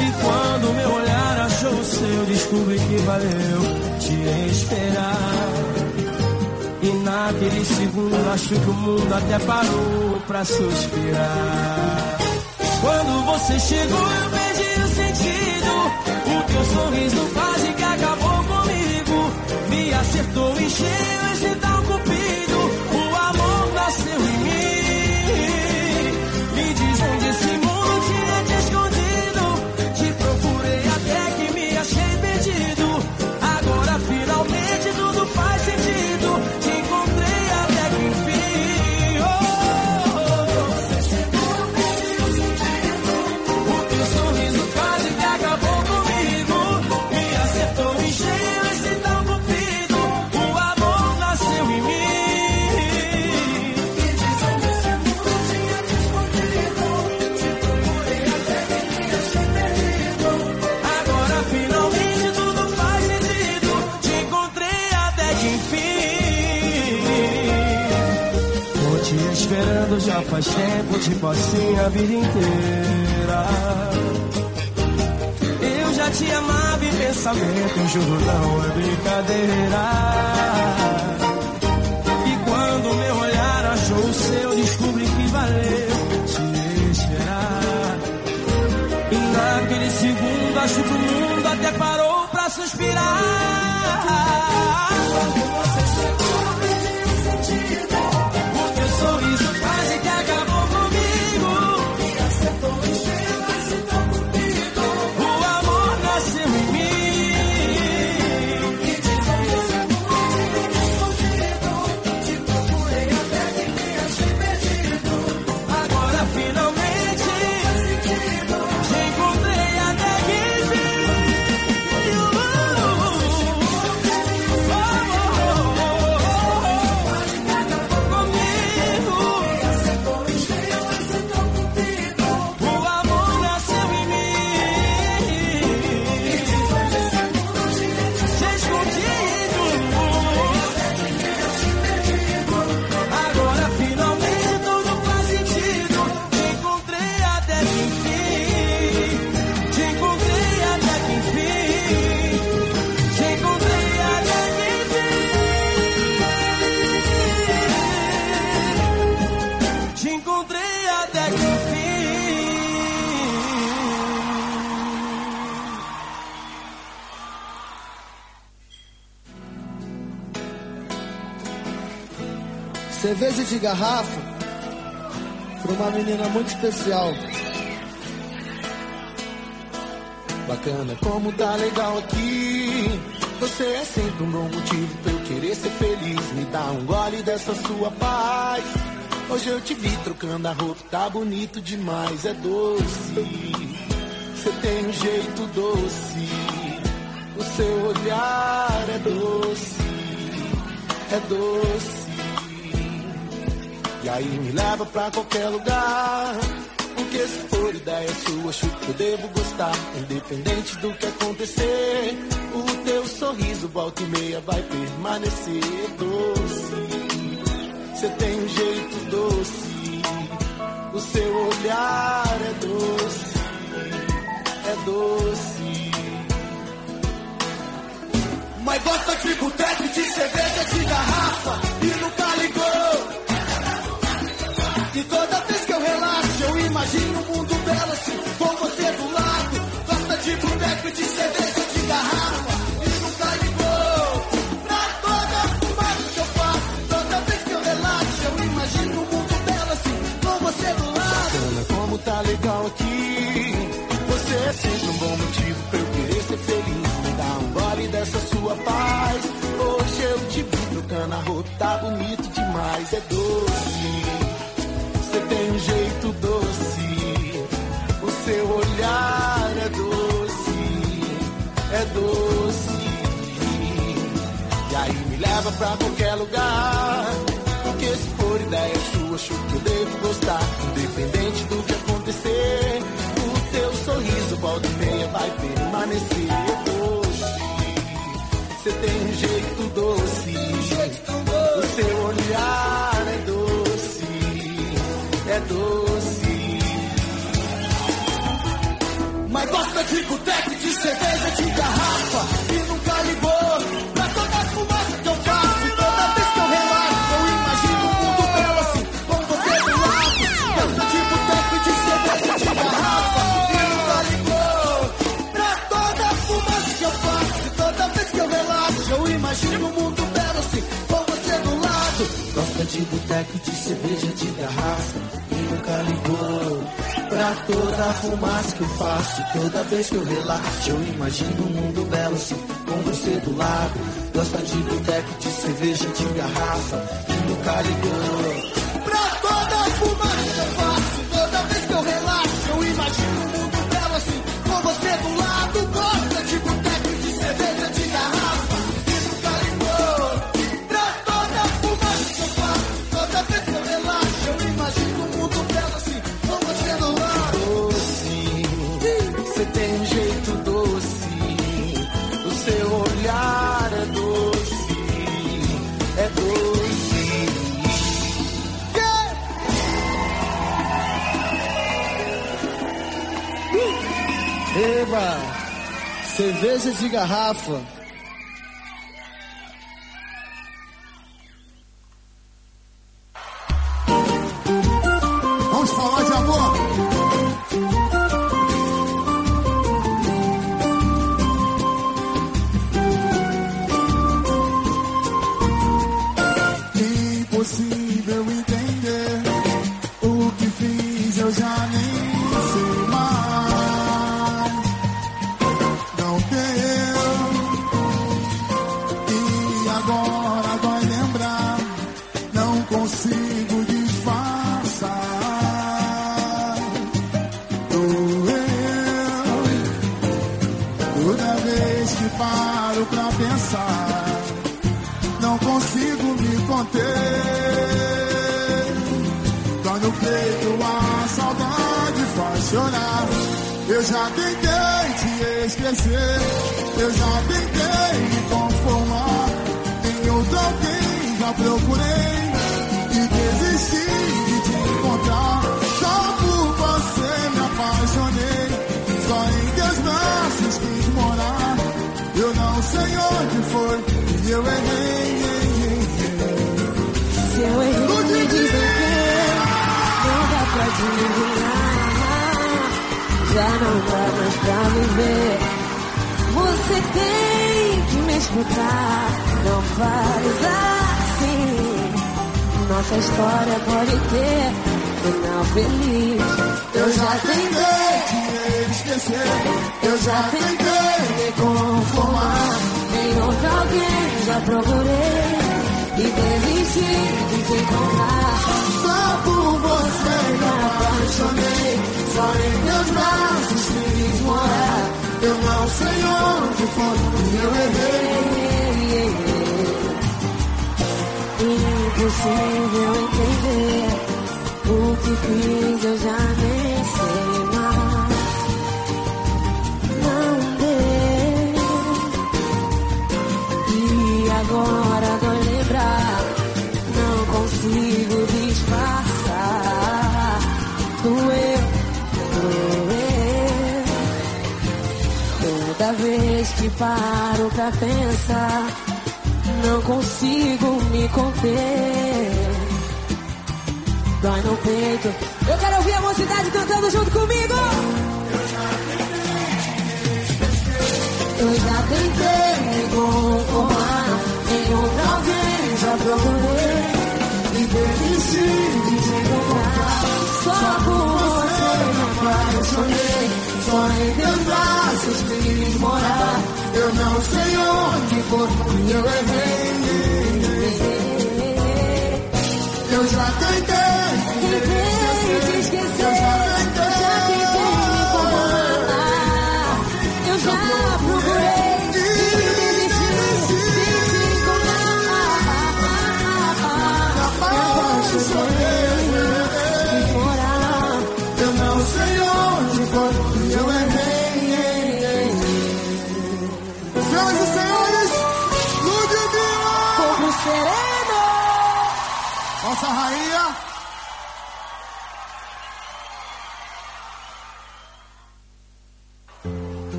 E quando meu olhar achou o seu, descobri que valeu te esperar. E naquele segundo acho que o mundo até parou pra suspirar. Quando você chegou, eu sentido. O sorriso quase que acabou comigo. Me acertou em cheio já faz tempo, tipo assim a vida inteira. Eu já te amava em pensamento, juro não é brincadeira. De garrafa pra uma menina muito especial. Bacana como tá legal aqui. Você é sempre um bom motivo pra eu querer ser feliz. Me dá um gole dessa sua paz. Hoje eu te vi trocando a roupa, tá bonito demais, é doce. Você tem um jeito doce. O seu olhar é doce, é doce. E aí me leva pra qualquer lugar. Porque se for ideia sua, acho que eu devo gostar. Independente do que acontecer, o teu sorriso volta e meia vai permanecer doce. Você tem um jeito doce, o seu olhar é doce, é doce. Mas gosta de boteco, de cerveja, de garrafa e nunca ligou. E toda vez que eu relaxo, eu imagino o mundo dela assim, com você do lado. Gosta de boteco, de cerveja, de garrafa e nunca ligou. Pra toda fumada que eu faço, toda vez que eu relaxo, eu imagino o mundo dela assim, com você do lado. Bacana como tá legal aqui. Você é sempre um bom motivo pra eu querer ser feliz. Me dá um gole dessa sua paz. Hoje eu te vi trocando a roupa, tá bonito demais, é um doce. Leva pra qualquer lugar. Porque se for ideia sua, acho que eu devo gostar. Independente do que acontecer, o teu sorriso volta e meia vai permanecer doce. Você tem um jeito doce. O seu olhar é doce. É doce. Mas gosta de boteco, de cerveja, de de boteco, de cerveja, de garrafa E nunca ligou Pra toda a fumaça que eu faço Toda vez que eu relaxo Eu imagino um mundo belo assim Com você do lado. Gosta de boteco, de cerveja, de garrafa E nunca ligou Cerveja de garrafa. Eu já tentei me conformar. Em outro alguém já procurei e desisti de te encontrar. Só por você me apaixonei, só em teus braços quis morar. Eu não sei onde foi que eu errei. Impossível entender o que fiz, eu já nem paro pra pensar, não consigo me conter. Dói no peito. Eu quero ouvir a mocidade cantando junto comigo. Eu já tentei me conformar. Em outro alguém já procurei. E desisti de te encontrar. Só por você me apaixonei. Só em teus braços quis morar. Eu não sei onde foi eu errei. Eu já Tentei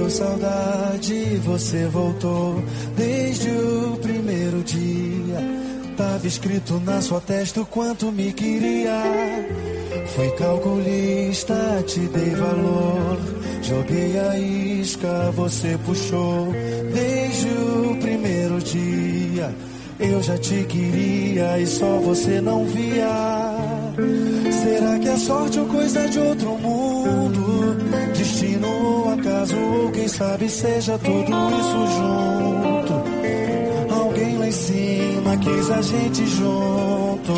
Bateu saudade, você voltou. Desde o primeiro dia, tava escrito na sua testa o quanto me queria. Fui calculista, te dei valor. Joguei a isca, você puxou. Desde o primeiro dia, eu já te queria e só você não via. Será que é sorte ou coisa de outro mundo? Destino ou acaso, ou quem sabe seja tudo isso junto. Alguém lá em cima quis a gente junto.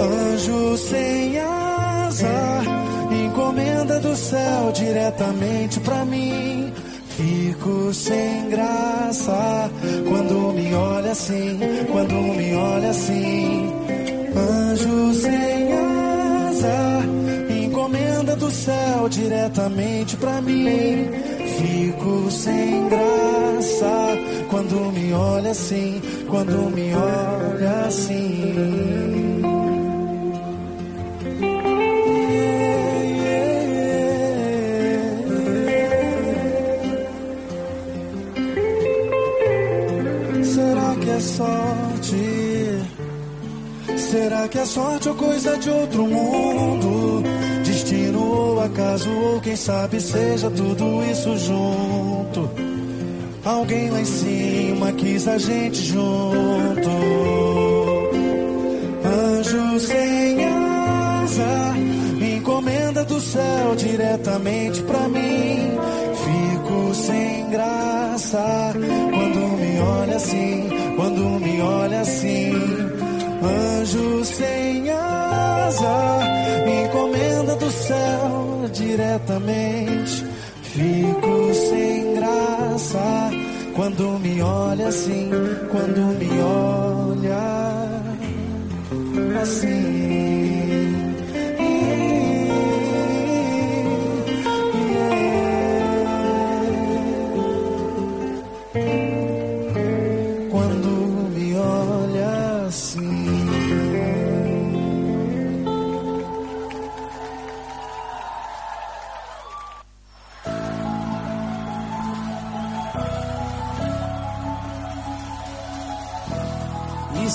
Anjo sem asa, encomenda do céu diretamente pra mim. Fico sem graça quando me olha assim, quando me olha assim. Anjo sem asa, encomenda do céu diretamente pra mim. Fico sem graça quando me olha assim, quando me olha assim. Será que é sorte? Será que é sorte ou coisa de outro mundo? Destino ou acaso, ou quem sabe seja tudo isso junto. Alguém lá em cima quis a gente junto. Anjo sem asa, encomenda do céu diretamente pra mim. Fico sem graça quando me olha assim, quando me olha assim. Anjo sem asa, encomenda do céu diretamente. Fico sem graça quando me olha assim, quando me olha assim.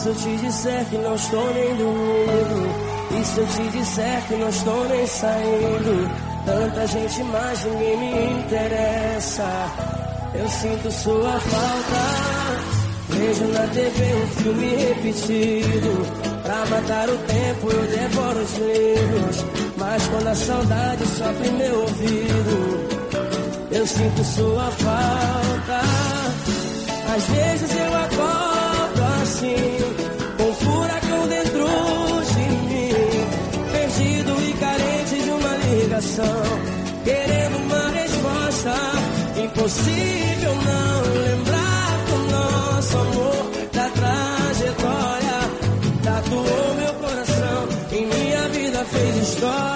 Se eu te disser que não estou nem dormindo? E se eu te disser que não estou nem saindo? Tanta gente, mas ninguém me interessa. Eu sinto sua falta. Vejo na TV um filme repetido. Pra matar o tempo eu devoro os livros. Mas quando a saudade sopra em meu ouvido, eu sinto sua falta. Às vezes eu acordo com um furacão dentro de mim, perdido e carente de uma ligação, querendo uma resposta. Impossível não lembrar do nosso amor, da trajetória, tatuou meu coração, em minha vida fez história.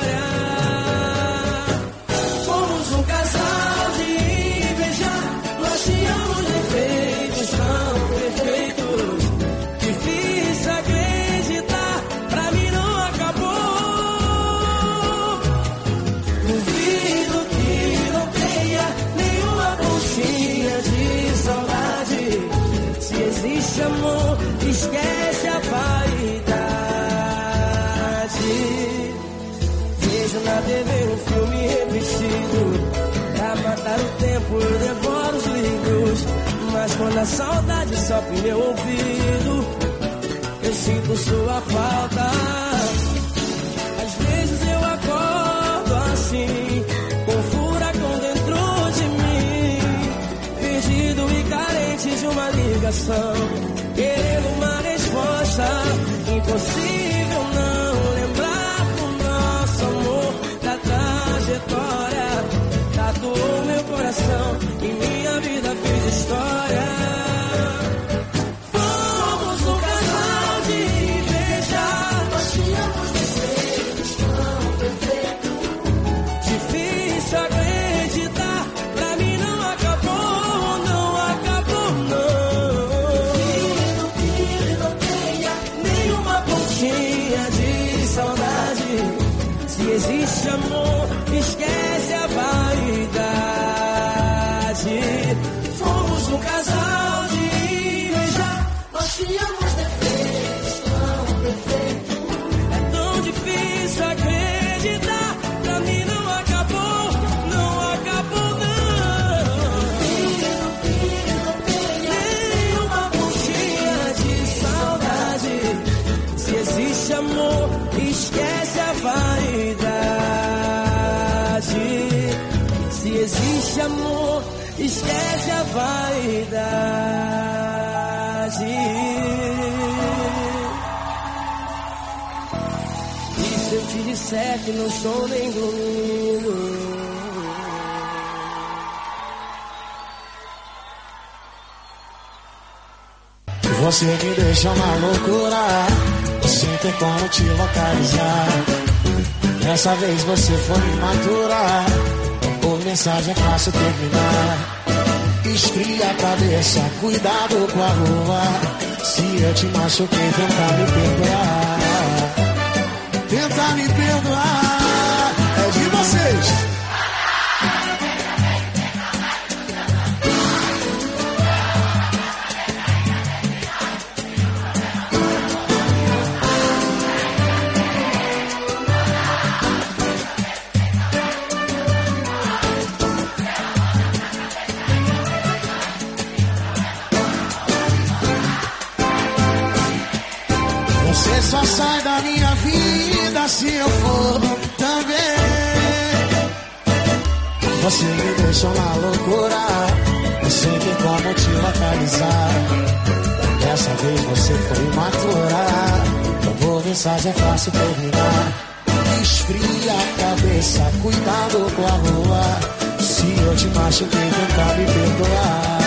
Quando a saudade sopra meu ouvido, eu sinto sua falta. Às vezes eu acordo assim, com furacão dentro de mim. Perdido e carente de uma ligação, querendo uma resposta. Impossível não lembrar do nosso amor, da trajetória. Tatuou meu coração e minha vida fez história. Vaidade. E se eu te disser que não estou nem dormindo? Você me deixa uma loucura, sem ter como te localizar. Dessa vez você foi imatura, por mensagem é fácil terminar. Esfria a cabeça, cuidado com a rua. Se eu te machuquei, tenta me perdoar. Tenta me perdoar, é de vocês. Deixa uma loucura, eu sei que como te localizar. Dessa vez você foi imatura, por mensagem é fácil terminar. Esfria a cabeça, cuidado com a rua. Se eu te machuquei, tenta me perdoar.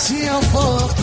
Se eu for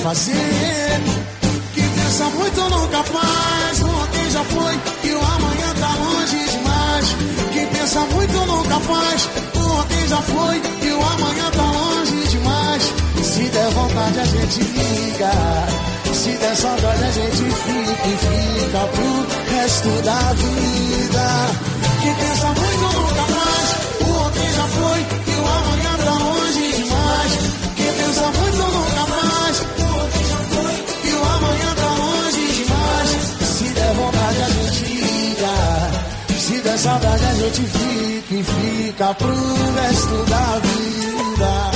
fazer. Que pensa muito nunca faz. Ontem já foi e o amanhã tá longe demais. Quem pensa muito nunca faz. Ontem já foi e o amanhã tá longe demais. Se der vontade a gente liga. Se der saudade a gente fica e fica pro resto da vida. Quem pensa muito nunca. O ontem já foi saudade a gente fica e fica pro resto da vida.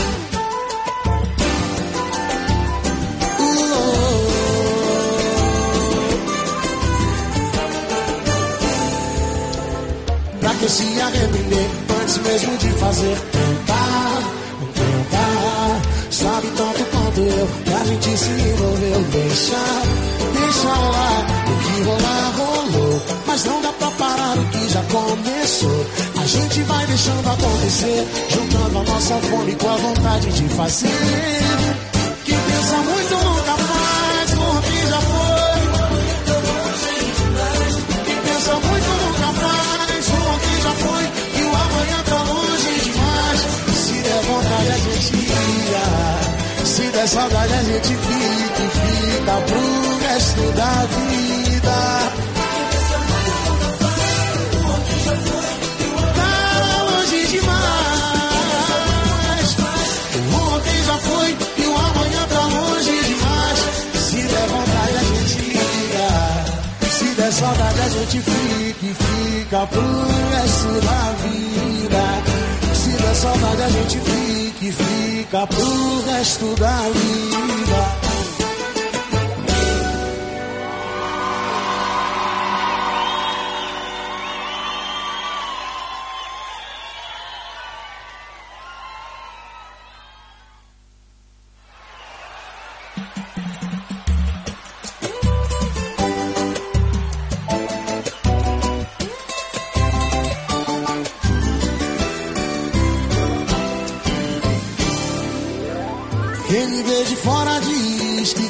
Uh. Pra que se arrepender antes mesmo de fazer? Tá, tentar, tentar. Tá, sabe tanto quanto eu que a gente se envolveu. Deixa, deixa rolar o que rolar começou. A gente vai deixando acontecer, juntando a nossa fome com a vontade de fazer. Quem pensa muito nunca faz, que já foi. Quem pensa muito nunca faz, que já foi. E o amanhã tá longe demais. Se der vontade a gente ia, se der saudade a gente fica e fica pro resto da vida. Gente fica e fica pro resto da vida. Se der saudade a gente fica e fica pro resto da vida.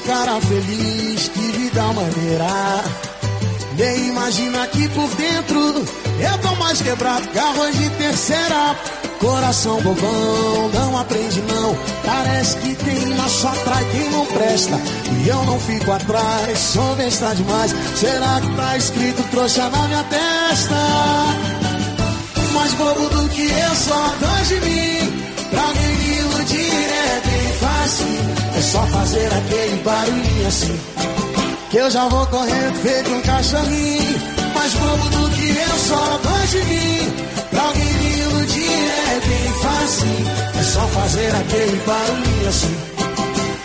Cara feliz, que vida maneira. Nem imagina que por dentro eu tô mais quebrado que arroz de terceira. Coração bobão, não aprende não. Parece que tem mas só atrai quem não presta. E eu não fico atrás, sou besta demais. Será que tá escrito trouxa na minha testa? Mais bobo do que eu, só dois de mim. Pra me iludir bem fácil. É só fazer aquele barulhinho assim. Que eu já vou correndo feito um cachorrinho. Mais bobo do que eu, só dois de mim. Pra alguém me iludir é bem fácil. É só fazer aquele barulhinho assim.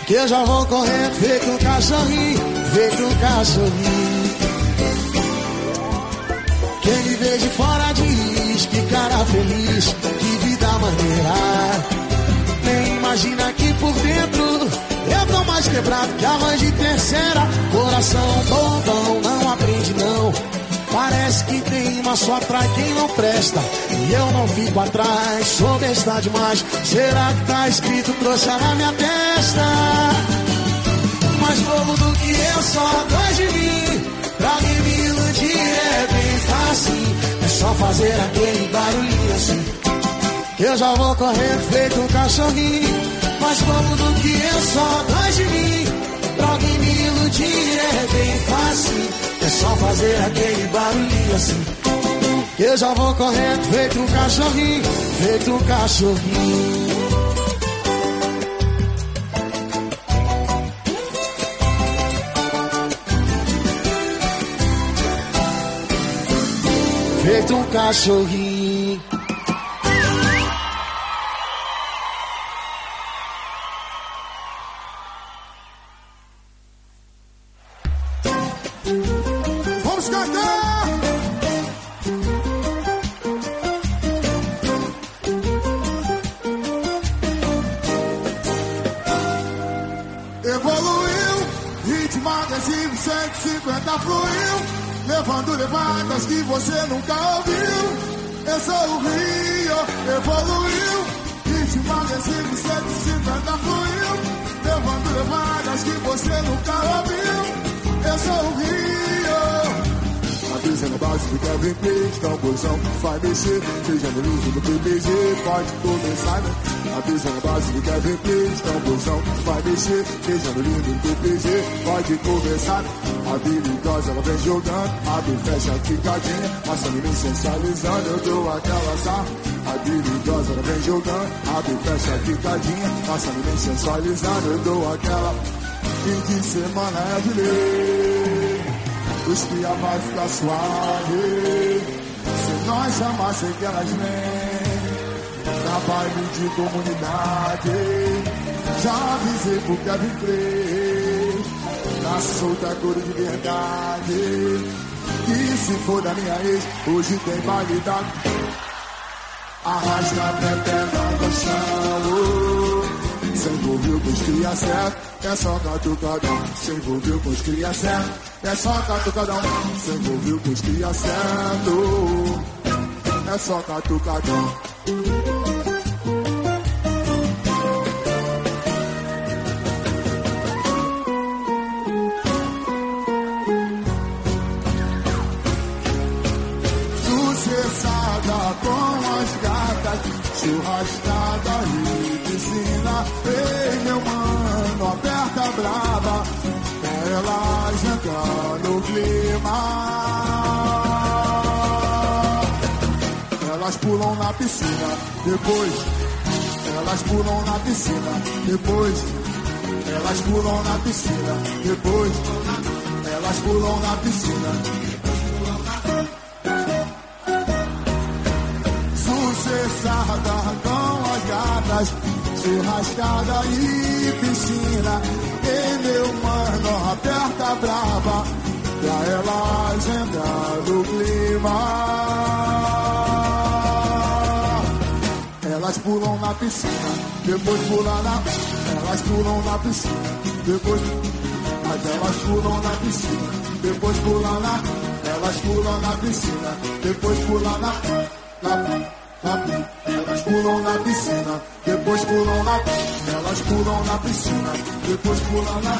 Que eu já vou correndo feito um cachorrinho. Feito um cachorrinho. Quem me vê de fora diz que cara feliz, que vida maneira. Imagina que por dentro eu tô mais quebrado que a mãe de terceira. Coração bobão, não aprende não. Parece que tem uma só atrai quem não presta. E eu não fico atrás, sou besta demais. Será que tá escrito trouxa na minha testa? Mais bobo do que eu, só dois de mim. Pra mim me iludir é bem fácil. É só fazer aquele barulhinho assim. Eu já vou correndo feito um cachorrinho. Mais bobo do que eu, só dois de mim. Pra alguém me iludir é bem fácil. É só fazer aquele barulhinho assim. Eu já vou correndo feito um cachorrinho. Feito um cachorrinho. Feito um cachorrinho. Kevin Page, tamborzão vai mexer. Seja no livro do PPG, pode começar, né? Avisa na base do Kevin Page, tamborzão vai mexer. Seja no livro do PPG, pode começar. A habilidosa ela vem jogando, abre e fecha a quicadinha. Passando mim sensualizando, eu dou aquela sarra. A habilidosa ela vem jogando, abre e fecha a quicadinha. Passando mim sensualizando, eu dou aquela. Fim de semana é de lei. Os que vai ficar suave. Se nós chamar, sei que elas vêm. Baile de comunidade. Já avisei pro Kevin Play. Na solta cor de verdade. E se for da minha ex, hoje tem da. arrasta a pepeca no chão. Se envolveu com os cria certo, é só catucadão. Se envolveu com os cria certo, é só catucadão. Se envolveu com os cria certo, é só catucadão. Sucessada com as gatas, churrascada. Ei, meu mano, aperta brava, elas entram no clima. Elas pulam na piscina, depois elas pulam na piscina, depois elas pulam na piscina, depois elas pulam na piscina. Sucessada com as gatas, churrascada e piscina. E meu mano, aperta brava, pra elas entrar no clima. Elas pulam na piscina, depois pulam na. Elas pulam na piscina, depois. Mas elas pulam na piscina, depois pulam na. Elas pulam na piscina, depois pulam na. na, na elas pulam na piscina, depois pulam na. Elas pulam na piscina, depois pulam na.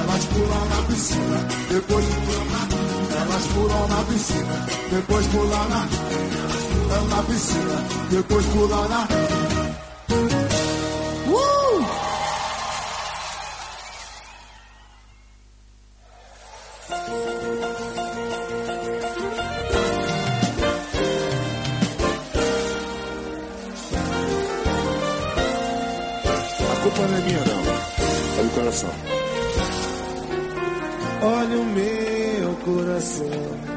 Elas pulam na piscina, depois pulam na. Elas pulam na piscina, depois pulam na. Elas na piscina, depois pulam na. Coração. Olha o meu coração.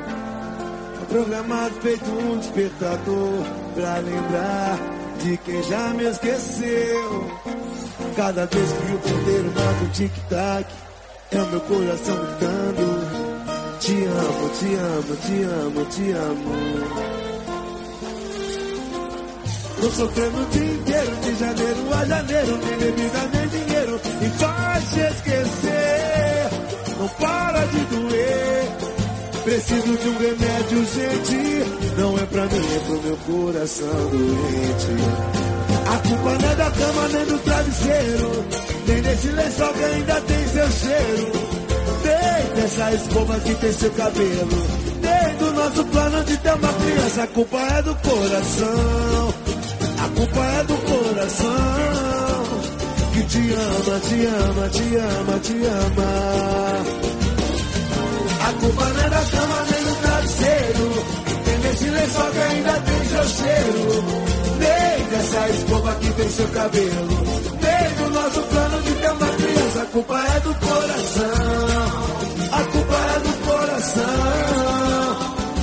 Programado feito um despertador Pra lembrar de quem já me esqueceu. Cada vez que o ponteiro bate um tic-tac É o meu coração gritando. Te amo, te amo, te amo, te amo. Tô sofrendo o dia inteiro, de janeiro a janeiro, nem bebida nem dinheiro, e faz te esquecer. Não para de doer. Preciso de um remédio urgente. Não é pra mim, é pro meu coração doente. A culpa não é da cama nem do travesseiro, nem desse lençol que ainda tem seu cheiro. Nem dessa escova que tem seu cabelo. Nem do nosso plano de ter uma criança. A culpa é do coração. A culpa é do coração que te ama, te ama, te ama, te ama. A culpa não é da cama nem do travesseiro, nem desse lençol que ainda tem seu cheiro, nem dessa escova que tem seu cabelo, nem do nosso plano de ter uma criança. A culpa é do coração, a culpa é do coração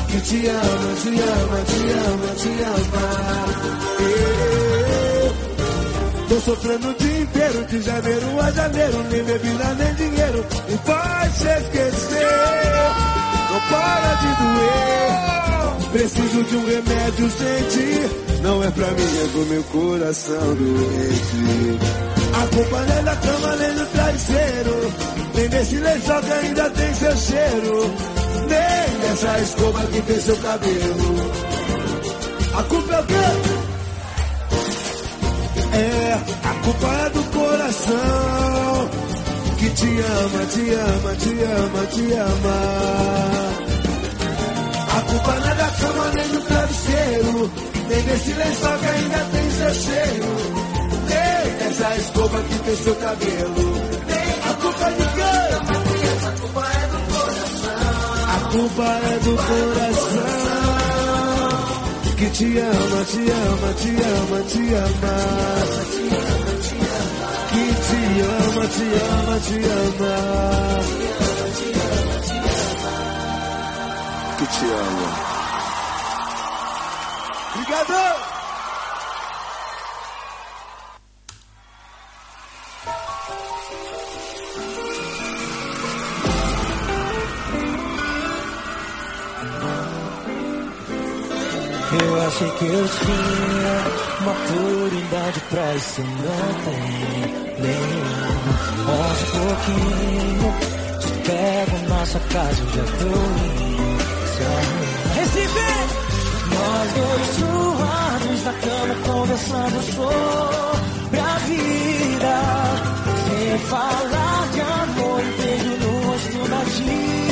que te ama, te ama, te ama, te ama. Eu tô sofrendo o dia inteiro, de janeiro a janeiro, nem bebida nem dinheiro, e faz esquecer. Não para de doer, preciso de um remédio urgente. Não é pra mim, é pro meu coração doente. A culpa nem da cama, nem do travesseiro, nem desse lençol que ainda tem seu cheiro, nem dessa escova que tem seu cabelo. A culpa é o quê? É, a culpa é do coração que te ama, te ama, te ama, te ama. A culpa não é da cama nem do travesseiro, nem desse lençol que ainda tem seu cheiro, nem dessa escova que tem seu cabelo. A culpa de quem? A culpa é do coração. A culpa é do coração que te ama, te ama, te ama, te ama. Que te ama, te ama, te ama. Que te ama. Obrigado! Eu achei que eu tinha maturidade pra isso não tem nenhum. Um pouquinho, te pego na sua casa, eu já tô indo. Recife! Nós dois suados na cama conversando sobre a vida. Sem falar de amor, beijo no rosto na despedida.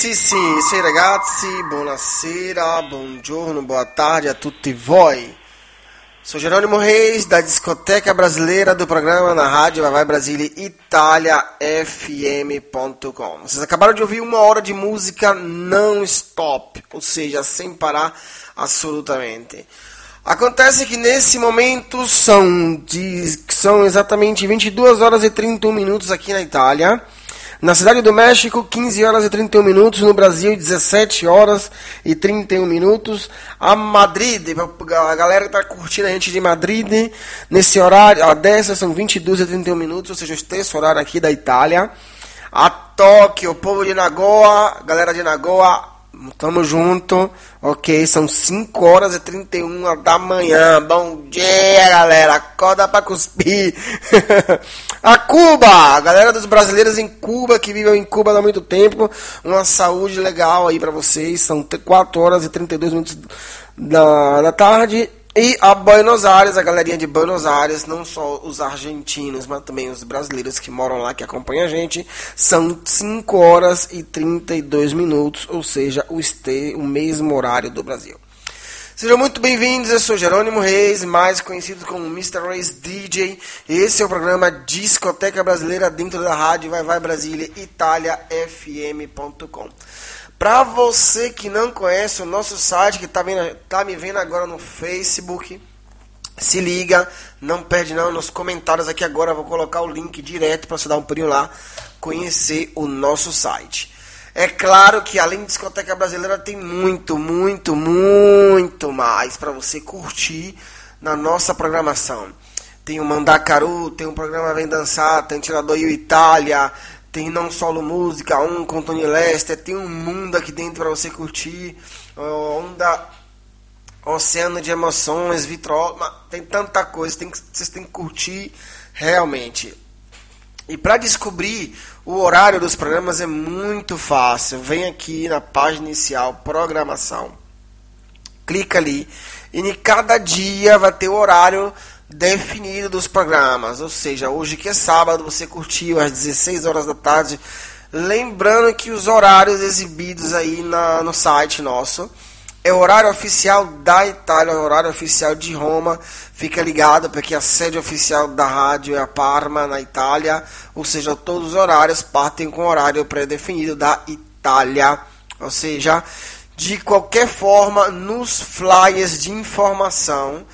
Sì, sì, sì ragazzi, buonasera, buongiorno, boa tarde a tutti voi. Sou Jerônimo Reis, da Discoteca Brasileira do programa na rádio Vai Vai Brasília Itália FM.com. Vocês acabaram de ouvir uma hora de música non-stop, ou seja, sem parar absolutamente. Acontece que nesse momento são, de, são exatamente 22 horas e 31 minutos aqui na Itália. Na cidade do México, 15 horas e 31 minutos. No Brasil, 17 horas e 31 minutos. A Madrid, a galera que tá curtindo a gente de Madrid, nesse horário, a dessa são 22 e 31 minutos, ou seja, o terço horário aqui da Itália. A Tóquio, o povo de Nagoya, galera de Nagoya, tamo junto. Ok, são 5 horas e 31 da manhã. Bom dia, galera. Acorda pra cuspir. a Cuba, a galera dos brasileiros em Cuba, que vivem em Cuba há muito tempo. Uma saúde legal aí pra vocês. São 4 horas e 32 minutos da, da tarde. E a Buenos Aires, a galerinha de Buenos Aires, não só os argentinos, mas também os brasileiros que moram lá, que acompanham a gente, são 5 horas e 32 minutos, ou seja, o, este, o mesmo horário do Brasil. Sejam muito bem-vindos, eu sou Jerônimo Reis, mais conhecido como Mr. Reis DJ. Esse é o programa Discoteca Brasileira dentro da rádio Vai Vai Brasília, italiafm.com. Para você que não conhece o nosso site, que está tá me vendo agora no Facebook, se liga, não perde não, nos comentários aqui agora vou colocar o link direto para você dar um pulinho lá, conhecer o nosso site. É claro que além de discoteca brasileira tem muito, muito, muito mais para você curtir na nossa programação. Tem o Mandacaru, tem o programa Vem Dançar, tem o Tirador e o Itália, tem não solo música, um com Tony Lester, tem um mundo aqui dentro para você curtir, onda, oceano de emoções, vitrol, tem tanta coisa, tem que, vocês têm que curtir realmente. E para descobrir o horário dos programas é muito fácil. Vem aqui na página inicial, programação. Clica ali. E em cada dia vai ter o horário definido dos programas. Ou seja, hoje que é sábado, você curtiu às 16 horas da tarde. Lembrando que os horários exibidos aí na, no site nosso é o horário oficial da Itália, o horário oficial de Roma. Fica ligado, porque a sede oficial da rádio é a Parma, na Itália. Ou seja, todos os horários partem com o horário pré-definido da Itália. Ou seja, de qualquer forma, nos flyers de informação,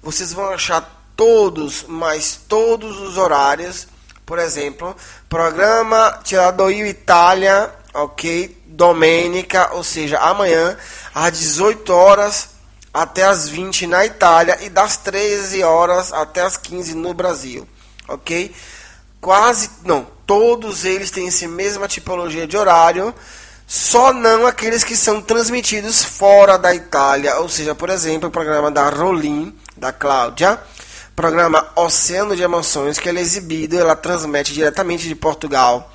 vocês vão achar todos, mas todos os horários. Por exemplo, programa Tiradoio Itália, ok? Domênica, ou seja, amanhã às 18 horas até as 20 na Itália e das 13 horas até as 15 no Brasil, ok? Quase, não, todos eles têm essa mesma tipologia de horário, só não aqueles que são transmitidos fora da Itália, ou seja, por exemplo, o programa da Rolim, da Cláudia, programa Oceano de Emoções, que ela é exibido, ela transmite diretamente de Portugal.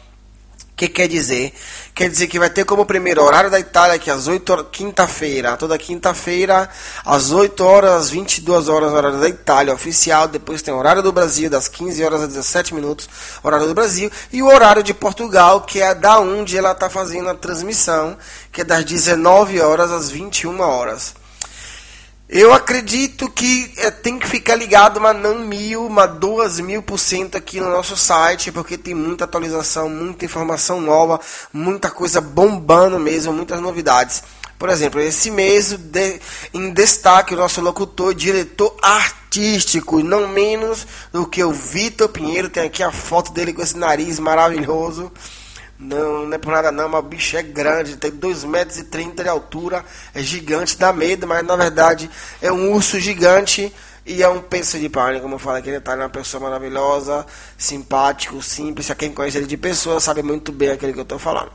O que quer dizer? Quer dizer que vai ter como primeiro horário da Itália, que é às 8 horas, quinta-feira, toda quinta-feira, às 8 horas, às 22 horas, horário da Itália oficial. Depois tem o horário do Brasil, das 15 horas às 17 minutos, horário do Brasil. E o horário de Portugal, que é da onde ela está fazendo a transmissão, que é das 19 horas às 21 horas. Eu acredito que é, tem que ficar ligado, mas não mil, mas duas mil por cento aqui no nosso site, porque tem muita atualização, muita informação nova, muita coisa bombando mesmo, muitas novidades. Por exemplo, esse mês de, em destaque o nosso locutor, diretor artístico, não menos do que o Vitor Pinheiro. Tem aqui a foto dele com esse nariz maravilhoso. Não, não é por nada não, mas o bicho é grande, tem 2,30 metros e de altura, é gigante, dá medo, mas na verdade é um urso gigante e é um penso de pânico, como eu falo aqui, ele tá uma pessoa maravilhosa, simpático, simples, quem conhece ele de pessoa sabe muito bem aquele que eu estou falando.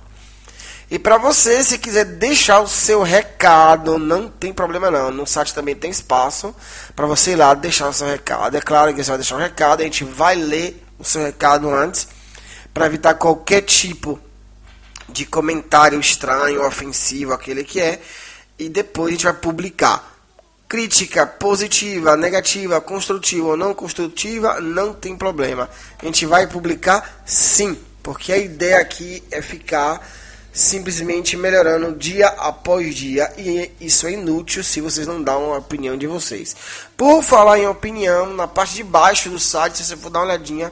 E para você, se quiser deixar o seu recado, não tem problema não. No site também tem espaço para você ir lá deixar o seu recado. É claro que você vai deixar um recado, a gente vai ler o seu recado antes para evitar qualquer tipo de comentário estranho, ofensivo, aquele que é, e depois a gente vai publicar. Crítica positiva, negativa, construtiva ou não construtiva, não tem problema. A gente vai publicar sim, porque a ideia aqui é ficar simplesmente melhorando dia após dia e isso é inútil se vocês não dão a opinião de vocês. Por falar em opinião, na parte de baixo do site, se você for dar uma olhadinha,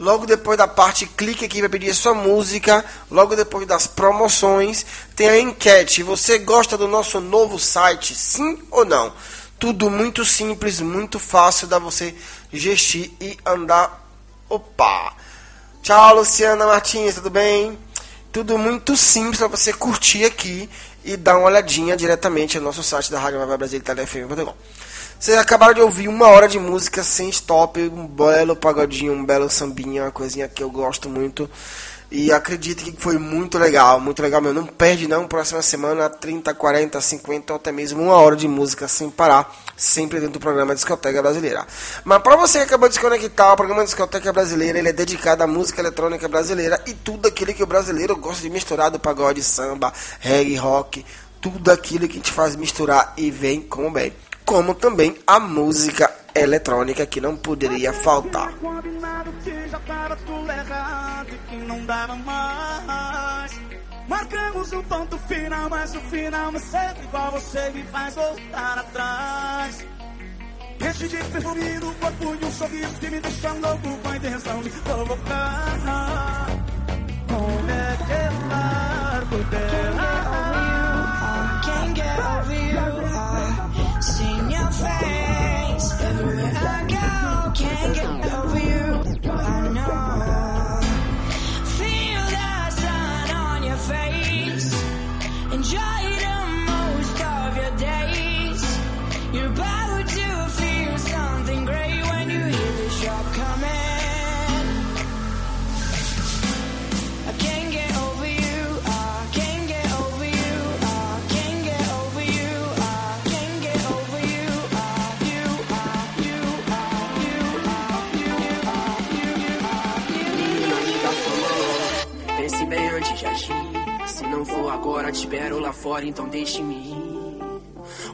Logo depois da parte clique aqui para pedir sua música. Logo depois das promoções, tem a enquete. Você gosta do nosso novo site? Sim ou não? Tudo muito simples, muito fácil da você gestir e andar. Opa! Tchau, Luciana Martins, tudo bem? Tudo muito simples para você curtir aqui e dar uma olhadinha diretamente no nosso site da Rádio Nova Brasil FM.com. Vocês acabaram de ouvir uma hora de música sem stop, um belo pagodinho, um belo sambinha, uma coisinha que eu gosto muito. E acredito que foi muito legal, muito legal mesmo. Não perde não, próxima semana 30, 40, 50 ou até mesmo uma hora de música sem parar, sempre dentro do programa Discoteca Brasileira. Mas para você que acabou de se conectar, o programa Discoteca Brasileira ele é dedicado à música eletrônica brasileira e tudo aquilo que o brasileiro gosta de misturar do pagode, samba, reggae, rock, tudo aquilo que gente faz misturar e vem como bem como também a música eletrônica que não poderia faltar. Marcamos um ponto final, mas o final é sempre igual você me faz voltar atrás. Enche de perfume no corpo e um sorriso que me deixa louco com a intenção de provocar. Como é que eu largo dela? Seen your face everywhere I go. Can't get over te espero lá fora, então deixe-me ir.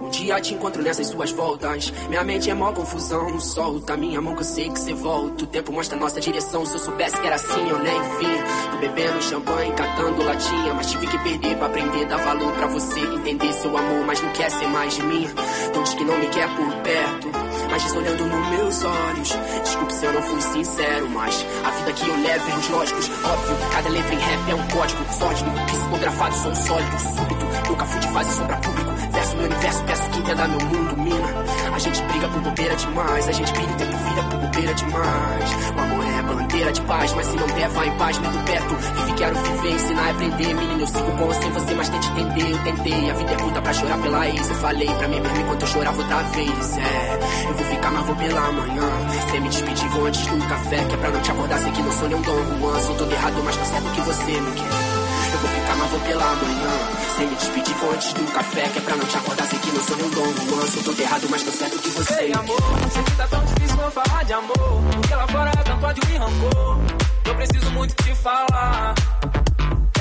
Um dia te encontro nessas suas voltas. Minha mente é mó confusão, solta minha mão que eu sei que você volta. O tempo mostra nossa direção, se eu soubesse que era assim eu nem vi. Tô bebendo champanhe, catando latinha, mas tive que perder pra aprender, dar valor pra você. Entender seu amor, mas não quer ser mais de mim. Então diz que não me quer por perto, mas olhando nos meus olhos. Desculpe se eu não fui sincero, mas a vida que eu levo erros lógicos. Óbvio, cada letra em rap é um código sólido, psicografado, sou um sólido, súbito. Nunca fui de fase sombra público. Verso meu universo, peço que entenda meu mundo, mina. A gente briga por bobeira demais, a gente briga o tempo vira por bobeira demais. O amor é bandeira de paz, mas se não der, vai em paz, muito perto. Vive, quero viver, ensinar e aprender. Menino, eu sigo com você, você, mas tente entender. Eu tentei, a vida é puta pra chorar pela ex. Eu falei pra mim mesmo enquanto eu chorava outra vez. É, vou ficar, mas vou pela manhã. Sem me despedir, vou antes do café, que é pra não te acordar. Sei que não sou nem um Dom Juan, sou todo errado, mas tô certo que você me quer. Eu vou ficar, mas vou pela manhã. Sem me despedir, vou antes do café, que é pra não te acordar. Sei que não sou nem um Dom Juan, sou todo errado, mas tô certo que você Ei, me amor, sei que tá tão difícil não falar de amor. Porque lá fora é tanto ódio e rancor. Eu preciso muito te falar.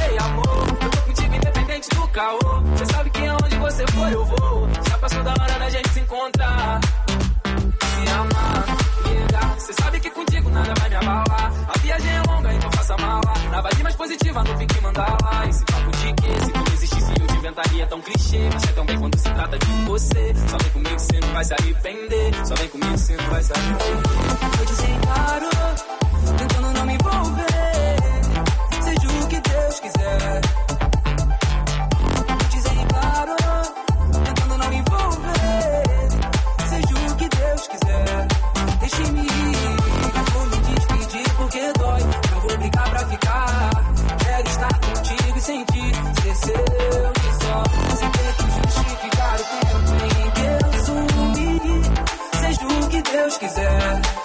Ei, amor, eu tô contigo independente do caô. Você sabe que aonde você for eu vou. Já passou da hora da gente se encontrar. Se amar, ligar. Você sabe que contigo nada vai me abalar. A viagem é longa, então faça mala. Na vibe mais positiva, não fique mandar lá. Esse papo de que se tu não existisse eu te inventaria tão clichê. Mas é tão bem quando se trata de você. Só vem comigo, você não vai se arrepender. Só vem comigo, você não vai se arrepender. Eu desencaro, tentando não me envolver. Seja o que Deus quiser. Deus quiser.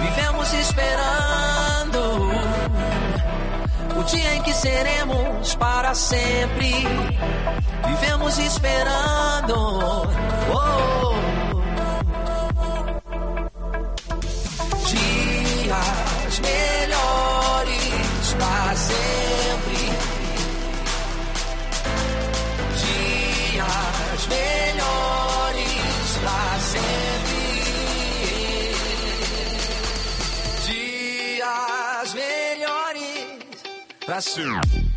Vivemos esperando o dia em que seremos para sempre. Vivemos esperando. Oh, para sempre.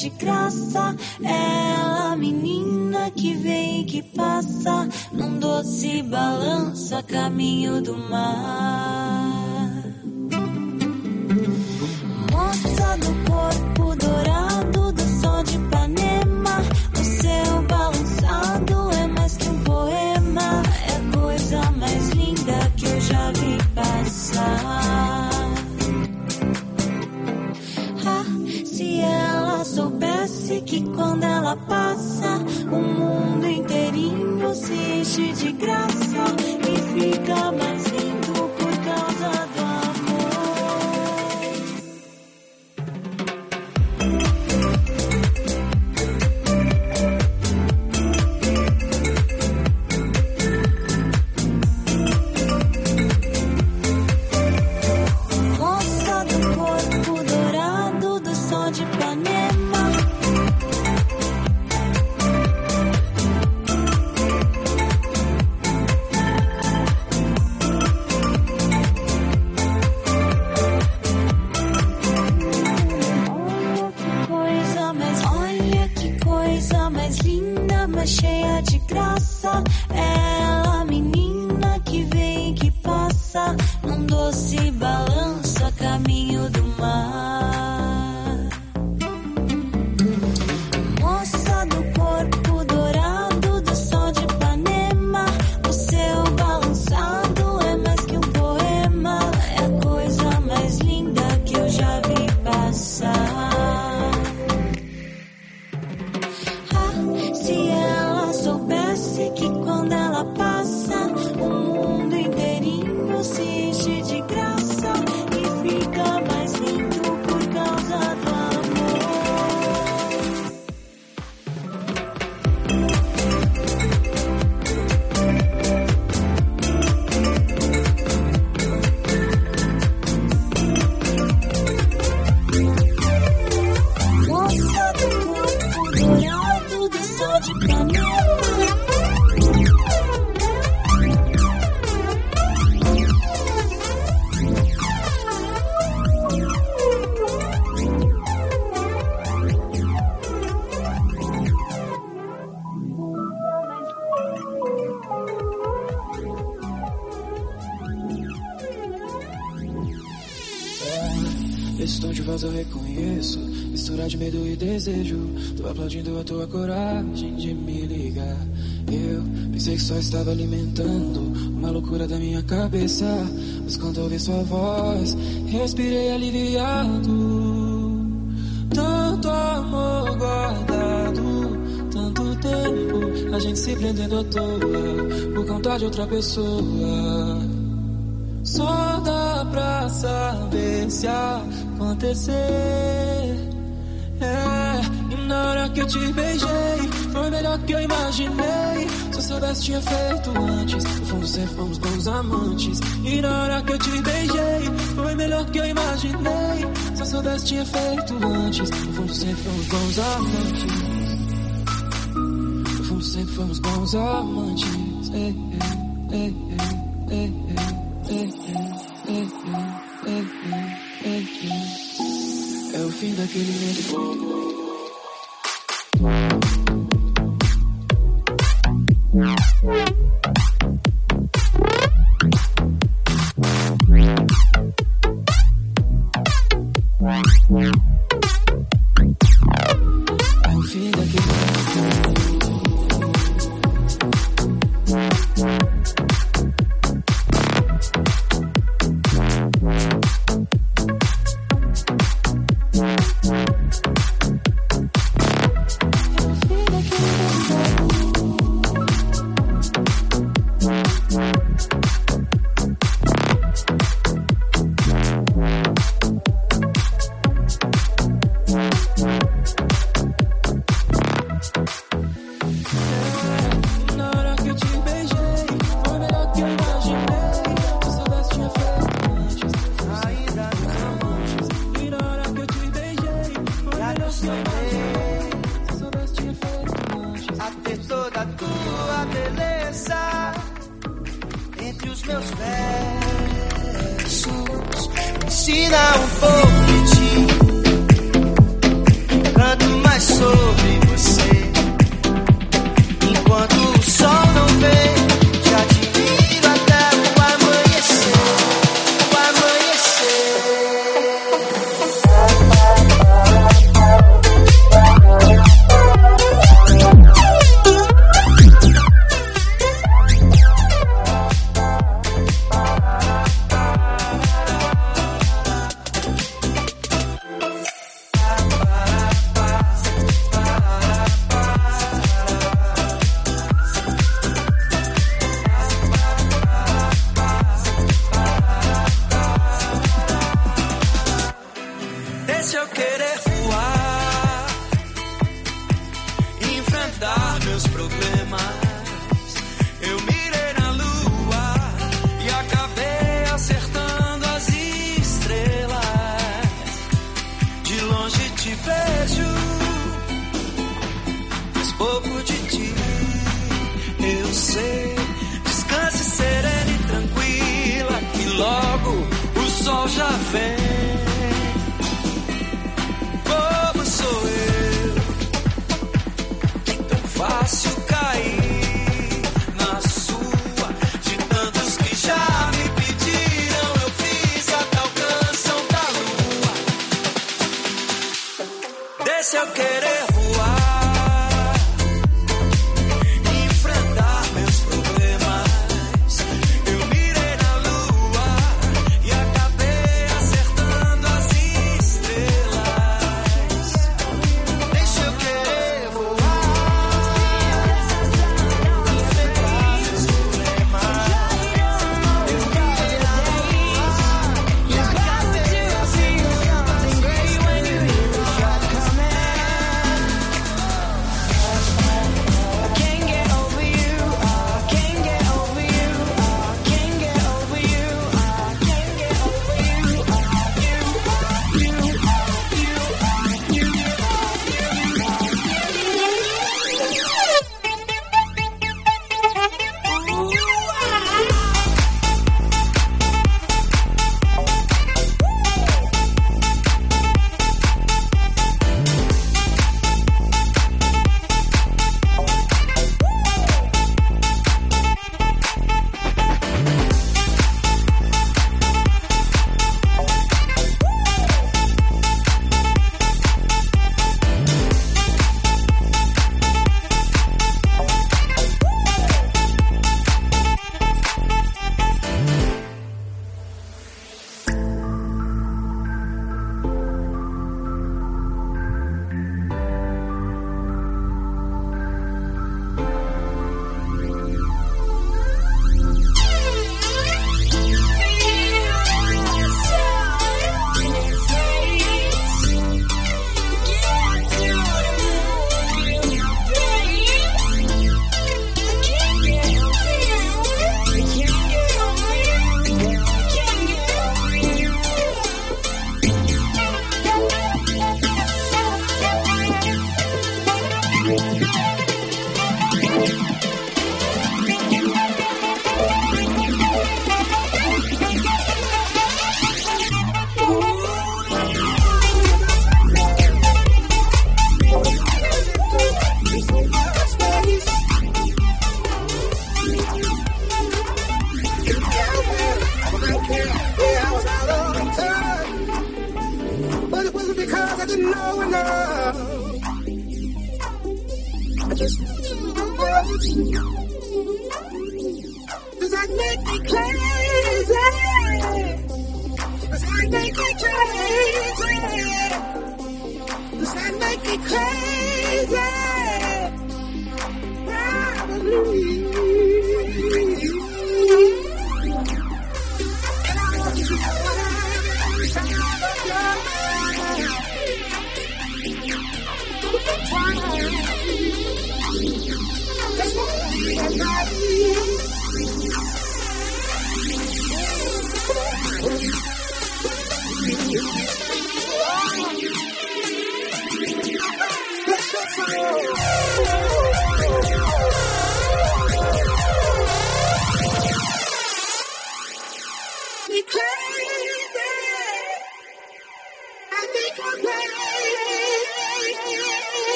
De graça. Ela, menina que vem e que passa, num doce balanço a caminho do mar. Moça do só estava alimentando uma loucura da minha cabeça. Mas quando ouvi sua voz, respirei aliviado. Tanto amor guardado, tanto tempo a gente se prendendo à toa por conta de outra pessoa. Só dá pra saber se acontecer. É, e na hora que eu te beijei, foi melhor que eu imaginei soubesse tinha feito antes. Fomos ser, fomos bons amantes. E na hora que eu te beijei, foi melhor que eu imaginei. Se eu soubesse tinha feito antes. Fomos ser, fomos bons amantes. Fomos sempre fomos bons amantes.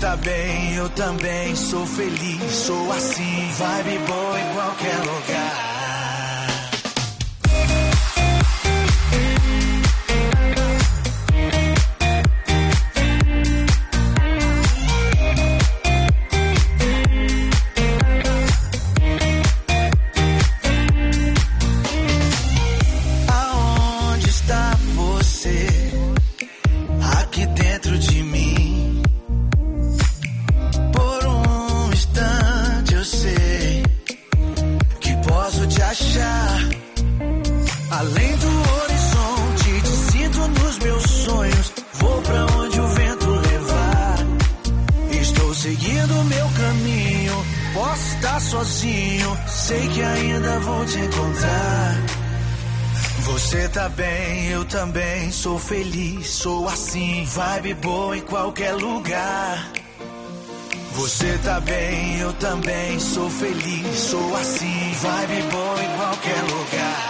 Tá bem, eu também sou feliz, sou assim, vibe boa em qualquer lugar. Bem, eu também sou feliz, sou assim, vibe boa em qualquer lugar.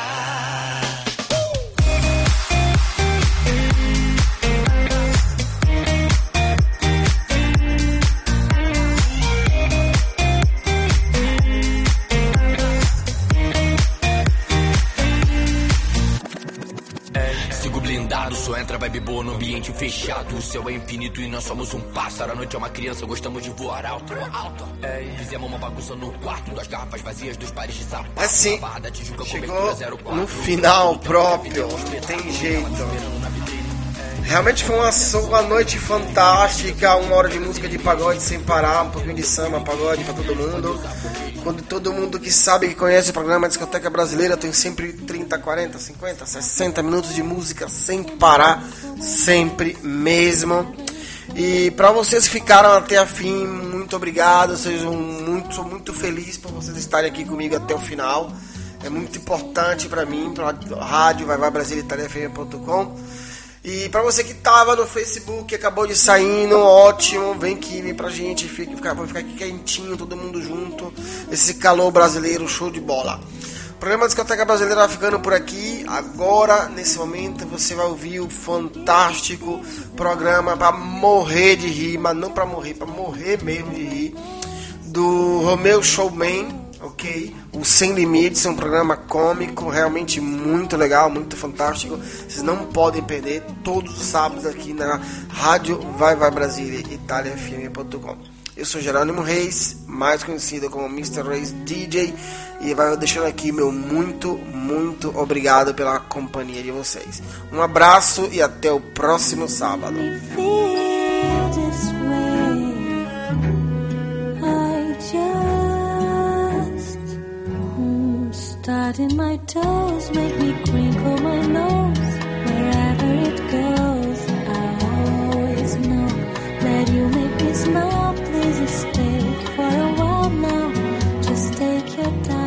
Fechado. O céu é infinito e nós somos um pássaro. A noite é uma criança, gostamos de voar alto. alto. Fizemos uma bagunça no quarto, duas garrafas vazias, dos pares de sapato. Assim, chegou cobertura 04. no final próprio, não tem jeito. Realmente foi uma, uma noite fantástica, uma hora de música de pagode sem parar, um pouquinho de samba, pagode pra todo mundo. Quando todo mundo que sabe, que conhece o programa Discoteca Brasileira, tem sempre 30, 40, 50, 60 minutos de música sem parar, sempre mesmo. E para vocês que ficaram até a fim, muito obrigado, sejam muito, sou muito feliz por vocês estarem aqui comigo até o final. É muito importante para mim, para a rádio vai vai Brasília E para você que tava no Facebook, acabou de sair, ótimo, vem aqui, pra gente, fica, vamos ficar aqui quentinho, todo mundo junto. Esse calor brasileiro, show de bola. O programa Discoteca Brasileira vai ficando por aqui. Agora, nesse momento, você vai ouvir o fantástico programa para morrer de rir, mas não para morrer, para morrer mesmo de rir, do Romeu Showman, ok? O Sem Limites, é um programa cômico, realmente muito legal, muito fantástico. Vocês não podem perder todos os sábados aqui na Rádio Vai Vai Brasília, italiafm.com. Eu sou Jerônimo Reis, mais conhecido como Mr. Reis DJ, e vai deixando aqui meu muito, muito obrigado pela companhia de vocês. Um abraço e até o próximo sábado. mm, starting my toes, make me crinkle my nose. Wherever it goes, I always know Please now, please stay for a while now. Just take your time.